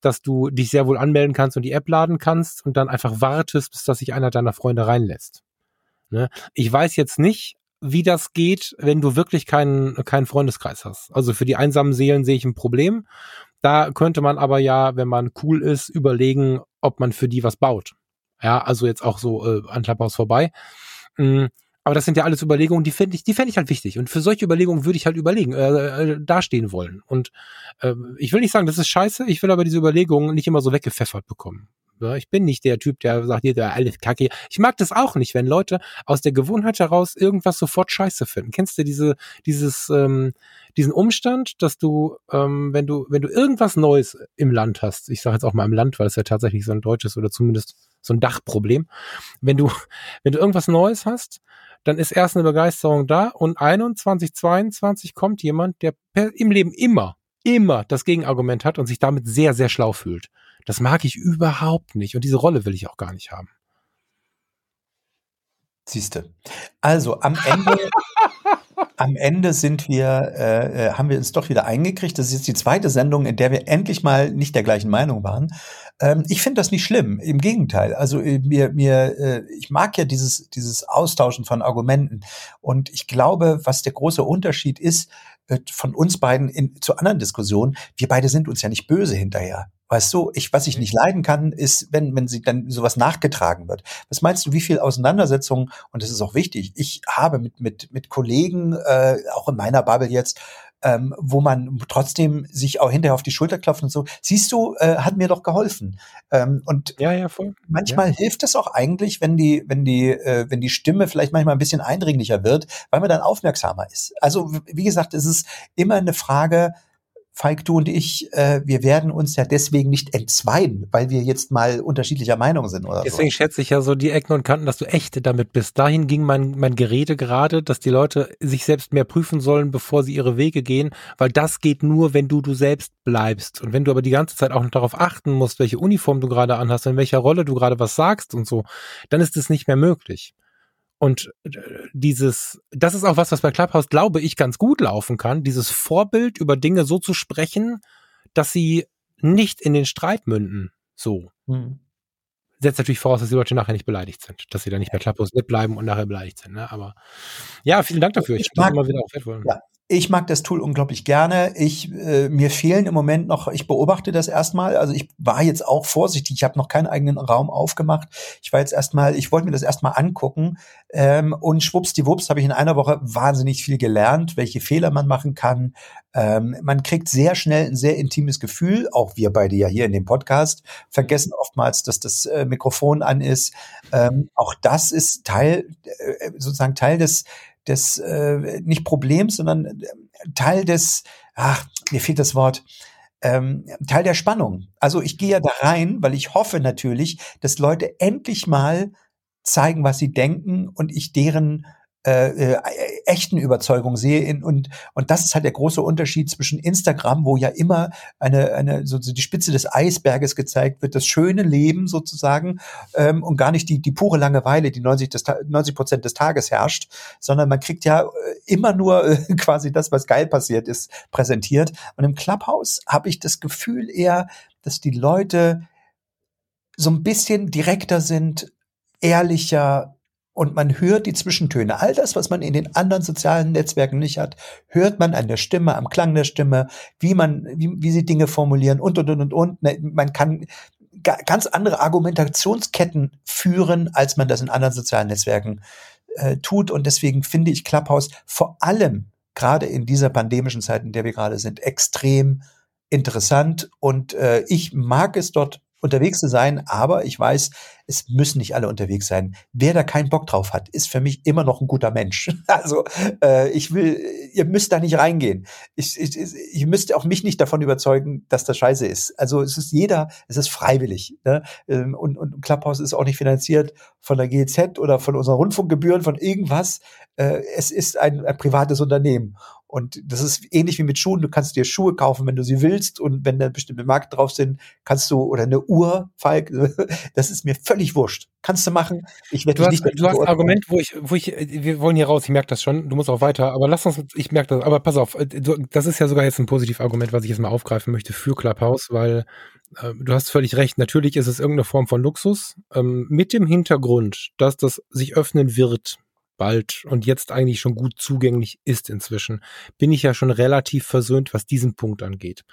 dass du dich sehr wohl anmelden kannst und die App laden kannst und dann einfach wartest, bis dass sich einer deiner Freunde reinlässt. Ne? Ich weiß jetzt nicht, wie das geht, wenn du wirklich keinen, keinen Freundeskreis hast. Also für die einsamen Seelen sehe ich ein Problem. Da könnte man aber ja, wenn man cool ist, überlegen, ob man für die was baut. Ja, also jetzt auch so äh, an Clubhouse vorbei. Mhm. Aber das sind ja alles Überlegungen, die finde ich, die fände ich halt wichtig. Und für solche Überlegungen würde ich halt überlegen, äh, äh, dastehen wollen. Und äh, ich will nicht sagen, das ist scheiße, ich will aber diese Überlegungen nicht immer so weggepfeffert bekommen. Ich bin nicht der Typ, der sagt, hier, der alles Kacke. Ich mag das auch nicht, wenn Leute aus der Gewohnheit heraus irgendwas sofort scheiße finden. Kennst du diese, dieses, ähm, diesen Umstand, dass du, ähm, wenn du, wenn du irgendwas Neues im Land hast, ich sage jetzt auch mal im Land, weil es ja tatsächlich so ein deutsches oder zumindest so ein Dachproblem, wenn du, wenn du irgendwas Neues hast, dann ist erst eine Begeisterung da und 21, 22 kommt jemand, der im Leben immer, immer das Gegenargument hat und sich damit sehr, sehr schlau fühlt. Das mag ich überhaupt nicht und diese Rolle will ich auch gar nicht haben. Siehste. Also am Ende, am Ende sind wir, äh, äh, haben wir uns doch wieder eingekriegt. Das ist jetzt die zweite Sendung, in der wir endlich mal nicht der gleichen Meinung waren. Ähm, ich finde das nicht schlimm. Im Gegenteil. Also äh, mir, mir, äh, ich mag ja dieses, dieses Austauschen von Argumenten. Und ich glaube, was der große Unterschied ist von uns beiden in, zu anderen Diskussionen, wir beide sind uns ja nicht böse hinterher. Weißt du, ich, was ich mhm. nicht leiden kann, ist, wenn, wenn sie dann sowas nachgetragen wird. Was meinst du, wie viel Auseinandersetzungen, und das ist auch wichtig, ich habe mit, mit, mit Kollegen, äh, auch in meiner Bubble jetzt, ähm, wo man trotzdem sich auch hinterher auf die Schulter klopft und so. Siehst du, äh, hat mir doch geholfen. Ähm, und ja, ja, voll. manchmal ja. hilft es auch eigentlich, wenn die, wenn die, äh, wenn die Stimme vielleicht manchmal ein bisschen eindringlicher wird, weil man dann aufmerksamer ist. Also wie gesagt, es ist immer eine Frage, Falk, du und ich, äh, wir werden uns ja deswegen nicht entzweien, weil wir jetzt mal unterschiedlicher Meinung sind oder Deswegen so. schätze ich ja so die Ecken und Kanten, dass du echt damit bist. Dahin ging mein, mein Gerede gerade, dass die Leute sich selbst mehr prüfen sollen, bevor sie ihre Wege gehen, weil das geht nur, wenn du du selbst bleibst. Und wenn du aber die ganze Zeit auch noch darauf achten musst, welche Uniform du gerade anhast, in welcher Rolle du gerade was sagst und so, dann ist es nicht mehr möglich. Und äh, dieses, das ist auch was, was bei Clubhouse, glaube ich, ganz gut laufen kann, dieses Vorbild über Dinge so zu sprechen, dass sie nicht in den Streit münden. So. Mhm. Setzt natürlich voraus, dass die Leute nachher nicht beleidigt sind, dass sie dann nicht bei Clubhouse mitbleiben und nachher beleidigt sind. Ne? Aber ja, vielen Dank dafür. Ich, ich mag, immer wieder auch wertvoll. Ja, ich mag das Tool unglaublich gerne. Ich äh, mir fehlen im Moment noch, ich beobachte das erstmal. Also ich war jetzt auch vorsichtig. Ich habe noch keinen eigenen Raum aufgemacht. Ich war jetzt erstmal, ich wollte mir das erstmal angucken ähm, und schwuppsdiwupps habe ich in einer Woche wahnsinnig viel gelernt, welche Fehler man machen kann. Ähm, man kriegt sehr schnell ein sehr intimes Gefühl. Auch wir beide ja hier in dem Podcast vergessen oftmals, dass das äh, Mikrofon an ist. Ähm, auch das ist Teil, äh, sozusagen Teil des des äh, nicht Problems, sondern äh, Teil des, ach, mir fehlt das Wort, ähm, Teil der Spannung. Also ich gehe ja da rein, weil ich hoffe natürlich, dass Leute endlich mal zeigen, was sie denken und ich deren äh, äh, echten Überzeugung sehe. In, und, und das ist halt der große Unterschied zwischen Instagram, wo ja immer eine, eine so die Spitze des Eisberges gezeigt wird, das schöne Leben sozusagen ähm, und gar nicht die, die pure Langeweile, die 90, des, 90 Prozent des Tages herrscht, sondern man kriegt ja äh, immer nur äh, quasi das, was geil passiert ist, präsentiert. Und im Clubhouse habe ich das Gefühl eher, dass die Leute so ein bisschen direkter sind, ehrlicher, und man hört die Zwischentöne. All das, was man in den anderen sozialen Netzwerken nicht hat, hört man an der Stimme, am Klang der Stimme, wie man, wie, wie sie Dinge formulieren und, und, und, und, und. Ne, man kann, ganz andere Argumentationsketten führen, als man das in anderen sozialen Netzwerken äh, tut. Und deswegen finde ich Clubhouse vor allem gerade in dieser pandemischen Zeit, in der wir gerade sind, extrem interessant. Und äh, ich mag es dort unterwegs zu sein, aber ich weiß, es müssen nicht alle unterwegs sein. Wer da keinen Bock drauf hat, ist für mich immer noch ein guter Mensch. Also äh, ich will, ihr müsst da nicht reingehen. Ich, ich, ich müsst auch mich nicht davon überzeugen, dass das scheiße ist. Also es ist jeder, es ist freiwillig. Ne? Ähm, und, und Clubhouse ist auch nicht finanziert von der GZ oder von unseren Rundfunkgebühren, von irgendwas. Äh, es ist ein, ein privates Unternehmen. Und das ist ähnlich wie mit Schuhen. Du kannst dir Schuhe kaufen, wenn du sie willst. Und wenn da bestimmte Marken drauf sind, kannst du, oder eine Uhr, Falk, das ist mir völlig wurscht. Kannst du machen. Ich werde nicht. Du hast ein Argument, wo ich, wo ich, wir wollen hier raus, ich merke das schon, du musst auch weiter, aber lass uns, ich merke das, aber pass auf, äh, das ist ja sogar jetzt ein Positivargument, was ich jetzt mal aufgreifen möchte für Clubhouse, weil äh, du hast völlig recht, natürlich ist es irgendeine Form von Luxus, ähm, mit dem Hintergrund, dass das sich öffnen wird bald und jetzt eigentlich schon gut zugänglich ist inzwischen, bin ich ja schon relativ versöhnt, was diesen Punkt angeht.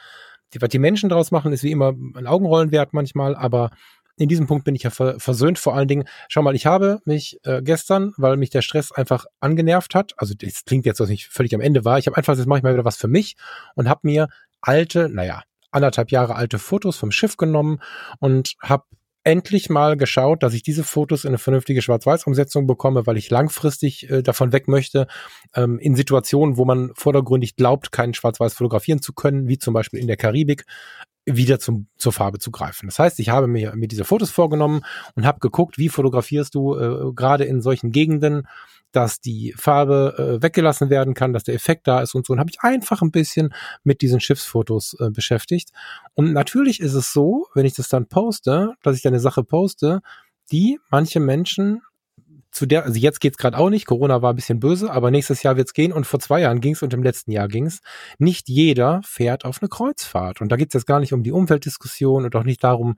Was die Menschen daraus machen, ist wie immer ein Augenrollen wert manchmal, aber in diesem Punkt bin ich ja versöhnt. Vor allen Dingen, schau mal, ich habe mich äh, gestern, weil mich der Stress einfach angenervt hat, also das klingt jetzt, dass ich völlig am Ende war, ich habe einfach, jetzt mache ich mal wieder was für mich und habe mir alte, naja, anderthalb Jahre alte Fotos vom Schiff genommen und habe endlich mal geschaut, dass ich diese Fotos in eine vernünftige Schwarz-Weiß-Umsetzung bekomme, weil ich langfristig äh, davon weg möchte, ähm, in Situationen, wo man vordergründig glaubt, keinen Schwarz-Weiß fotografieren zu können, wie zum Beispiel in der Karibik, wieder zum, zur Farbe zu greifen. Das heißt, ich habe mir, mir diese Fotos vorgenommen und habe geguckt, wie fotografierst du äh, gerade in solchen Gegenden, dass die Farbe äh, weggelassen werden kann, dass der Effekt da ist und so. Und habe ich einfach ein bisschen mit diesen Schiffsfotos äh, beschäftigt. Und natürlich ist es so, wenn ich das dann poste, dass ich dann eine Sache poste, die manche Menschen zu der, also jetzt geht's gerade auch nicht, Corona war ein bisschen böse, aber nächstes Jahr wird's gehen und vor zwei Jahren ging's und im letzten Jahr ging's. Nicht jeder fährt auf eine Kreuzfahrt. Und da geht's jetzt gar nicht um die Umweltdiskussion und auch nicht darum,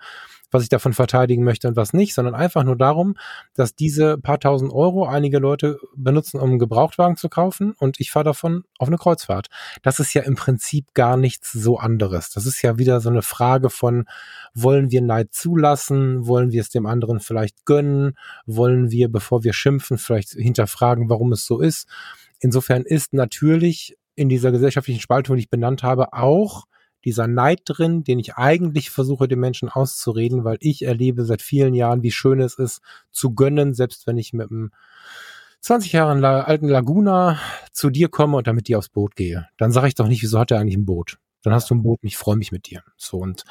was ich davon verteidigen möchte und was nicht, sondern einfach nur darum, dass diese paar tausend Euro einige Leute benutzen, um einen Gebrauchtwagen zu kaufen und ich fahre davon auf eine Kreuzfahrt. Das ist ja im Prinzip gar nichts so anderes. Das ist ja wieder so eine Frage von, wollen wir Neid zulassen? Wollen wir es dem anderen vielleicht gönnen? Wollen wir, bevor wir schimpfen, vielleicht hinterfragen, warum es so ist? Insofern ist natürlich in dieser gesellschaftlichen Spaltung, die ich benannt habe, auch dieser Neid drin, den ich eigentlich versuche, den Menschen auszureden, weil ich erlebe seit vielen Jahren, wie schön es ist, zu gönnen, selbst wenn ich mit einem 20 Jahre alten Laguna zu dir komme und damit dir aufs Boot gehe. Dann sage ich doch nicht, wieso hat er eigentlich ein Boot? Dann hast du ein Boot und ich freue mich mit dir. So, und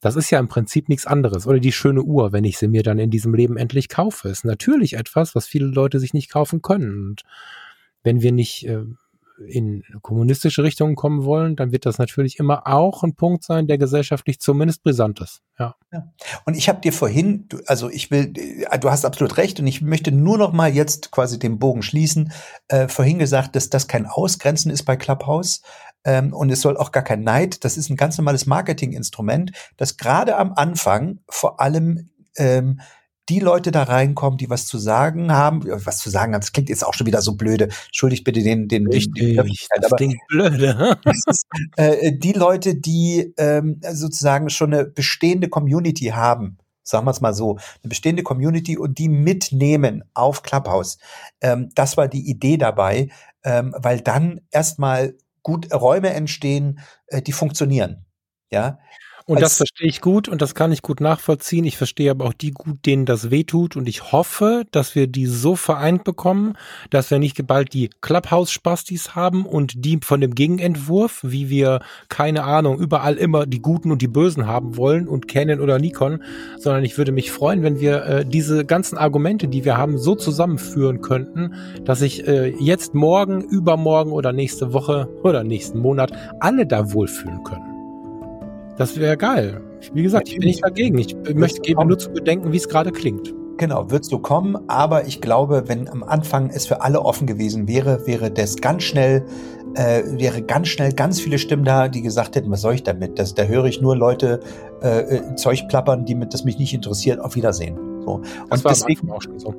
das ist ja im Prinzip nichts anderes. Oder die schöne Uhr, wenn ich sie mir dann in diesem Leben endlich kaufe, ist natürlich etwas, was viele Leute sich nicht kaufen können. Und wenn wir nicht äh, in kommunistische Richtungen kommen wollen, dann wird das natürlich immer auch ein Punkt sein, der gesellschaftlich zumindest brisant ist. Ja. ja. Und ich habe dir vorhin, also ich will, äh, du hast absolut recht und ich möchte nur noch mal jetzt quasi den Bogen schließen. Äh, vorhin gesagt, dass das kein Ausgrenzen ist bei Clubhouse. Ähm, und es soll auch gar kein Neid. Das ist ein ganz normales Marketinginstrument, das gerade am Anfang vor allem ähm, die Leute da reinkommen, die was zu sagen haben, was zu sagen haben, das klingt jetzt auch schon wieder so blöde. Entschuldigt bitte den, den, Richtig, den, das aber klingt blöde. ist, äh, die Leute, die ähm, sozusagen schon eine bestehende Community haben, sagen wir es mal so, eine bestehende Community und die mitnehmen auf Clubhouse. Ähm, das war die Idee dabei, ähm, weil dann erstmal gut Räume entstehen, äh, die funktionieren. Ja, und das verstehe ich gut und das kann ich gut nachvollziehen. Ich verstehe aber auch die gut, denen das wehtut. Und ich hoffe, dass wir die so vereint bekommen, dass wir nicht bald die Clubhouse-Spastis haben und die von dem Gegenentwurf, wie wir, keine Ahnung, überall immer die Guten und die Bösen haben wollen und Canon oder Nikon, sondern ich würde mich freuen, wenn wir äh, diese ganzen Argumente, die wir haben, so zusammenführen könnten, dass ich äh, jetzt morgen, übermorgen oder nächste Woche oder nächsten Monat alle da wohlfühlen können. Das wäre geil. Wie gesagt, ich bin nicht dagegen. Ich möchte geben nur zu bedenken, wie es gerade klingt. Genau, wird so kommen, aber ich glaube, wenn am Anfang es für alle offen gewesen wäre, wäre das ganz schnell, äh, wäre ganz schnell ganz viele Stimmen da, die gesagt hätten, was soll ich damit? Das, da höre ich nur Leute äh, äh Zeug plappern, die mit, das mich nicht interessiert. Auf Wiedersehen. So. Das und war deswegen auch schon so.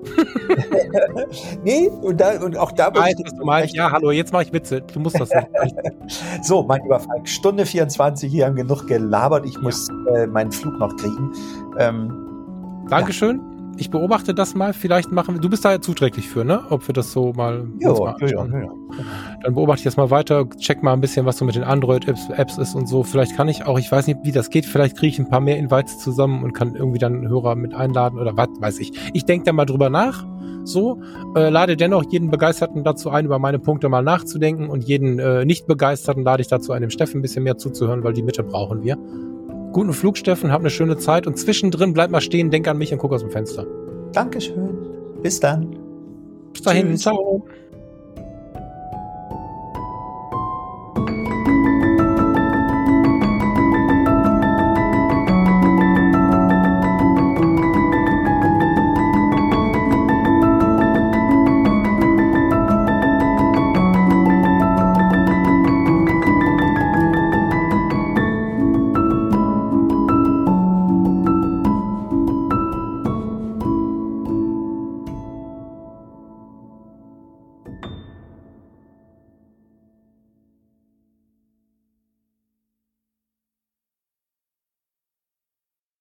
nee, und, da, und auch da. Weiß, was du meinst. Ja, hallo, jetzt mache ich Witze. Du musst das nicht. so, mein lieber Falk, Stunde 24, hier haben genug gelabert. Ich ja. muss äh, meinen Flug noch kriegen. Ähm, Dankeschön. Ja ich beobachte das mal. Vielleicht machen wir, du bist da ja zuträglich für, ne? Ob wir das so mal. Jo, mal ja, ja, ja. Dann beobachte ich das mal weiter, check mal ein bisschen, was so mit den Android-Apps ist und so. Vielleicht kann ich auch, ich weiß nicht, wie das geht, vielleicht kriege ich ein paar mehr Invites zusammen und kann irgendwie dann Hörer mit einladen oder was weiß ich. Ich denke da mal drüber nach. So, äh, lade dennoch jeden Begeisterten dazu ein, über meine Punkte mal nachzudenken und jeden äh, Nicht-Begeisterten lade ich dazu ein, dem Steffen ein bisschen mehr zuzuhören, weil die Mitte brauchen wir. Guten Flug, Steffen, hab eine schöne Zeit und zwischendrin bleib mal stehen, denk an mich und guck aus dem Fenster. Dankeschön. Bis dann. Bis dahin. Tschüss. Ciao.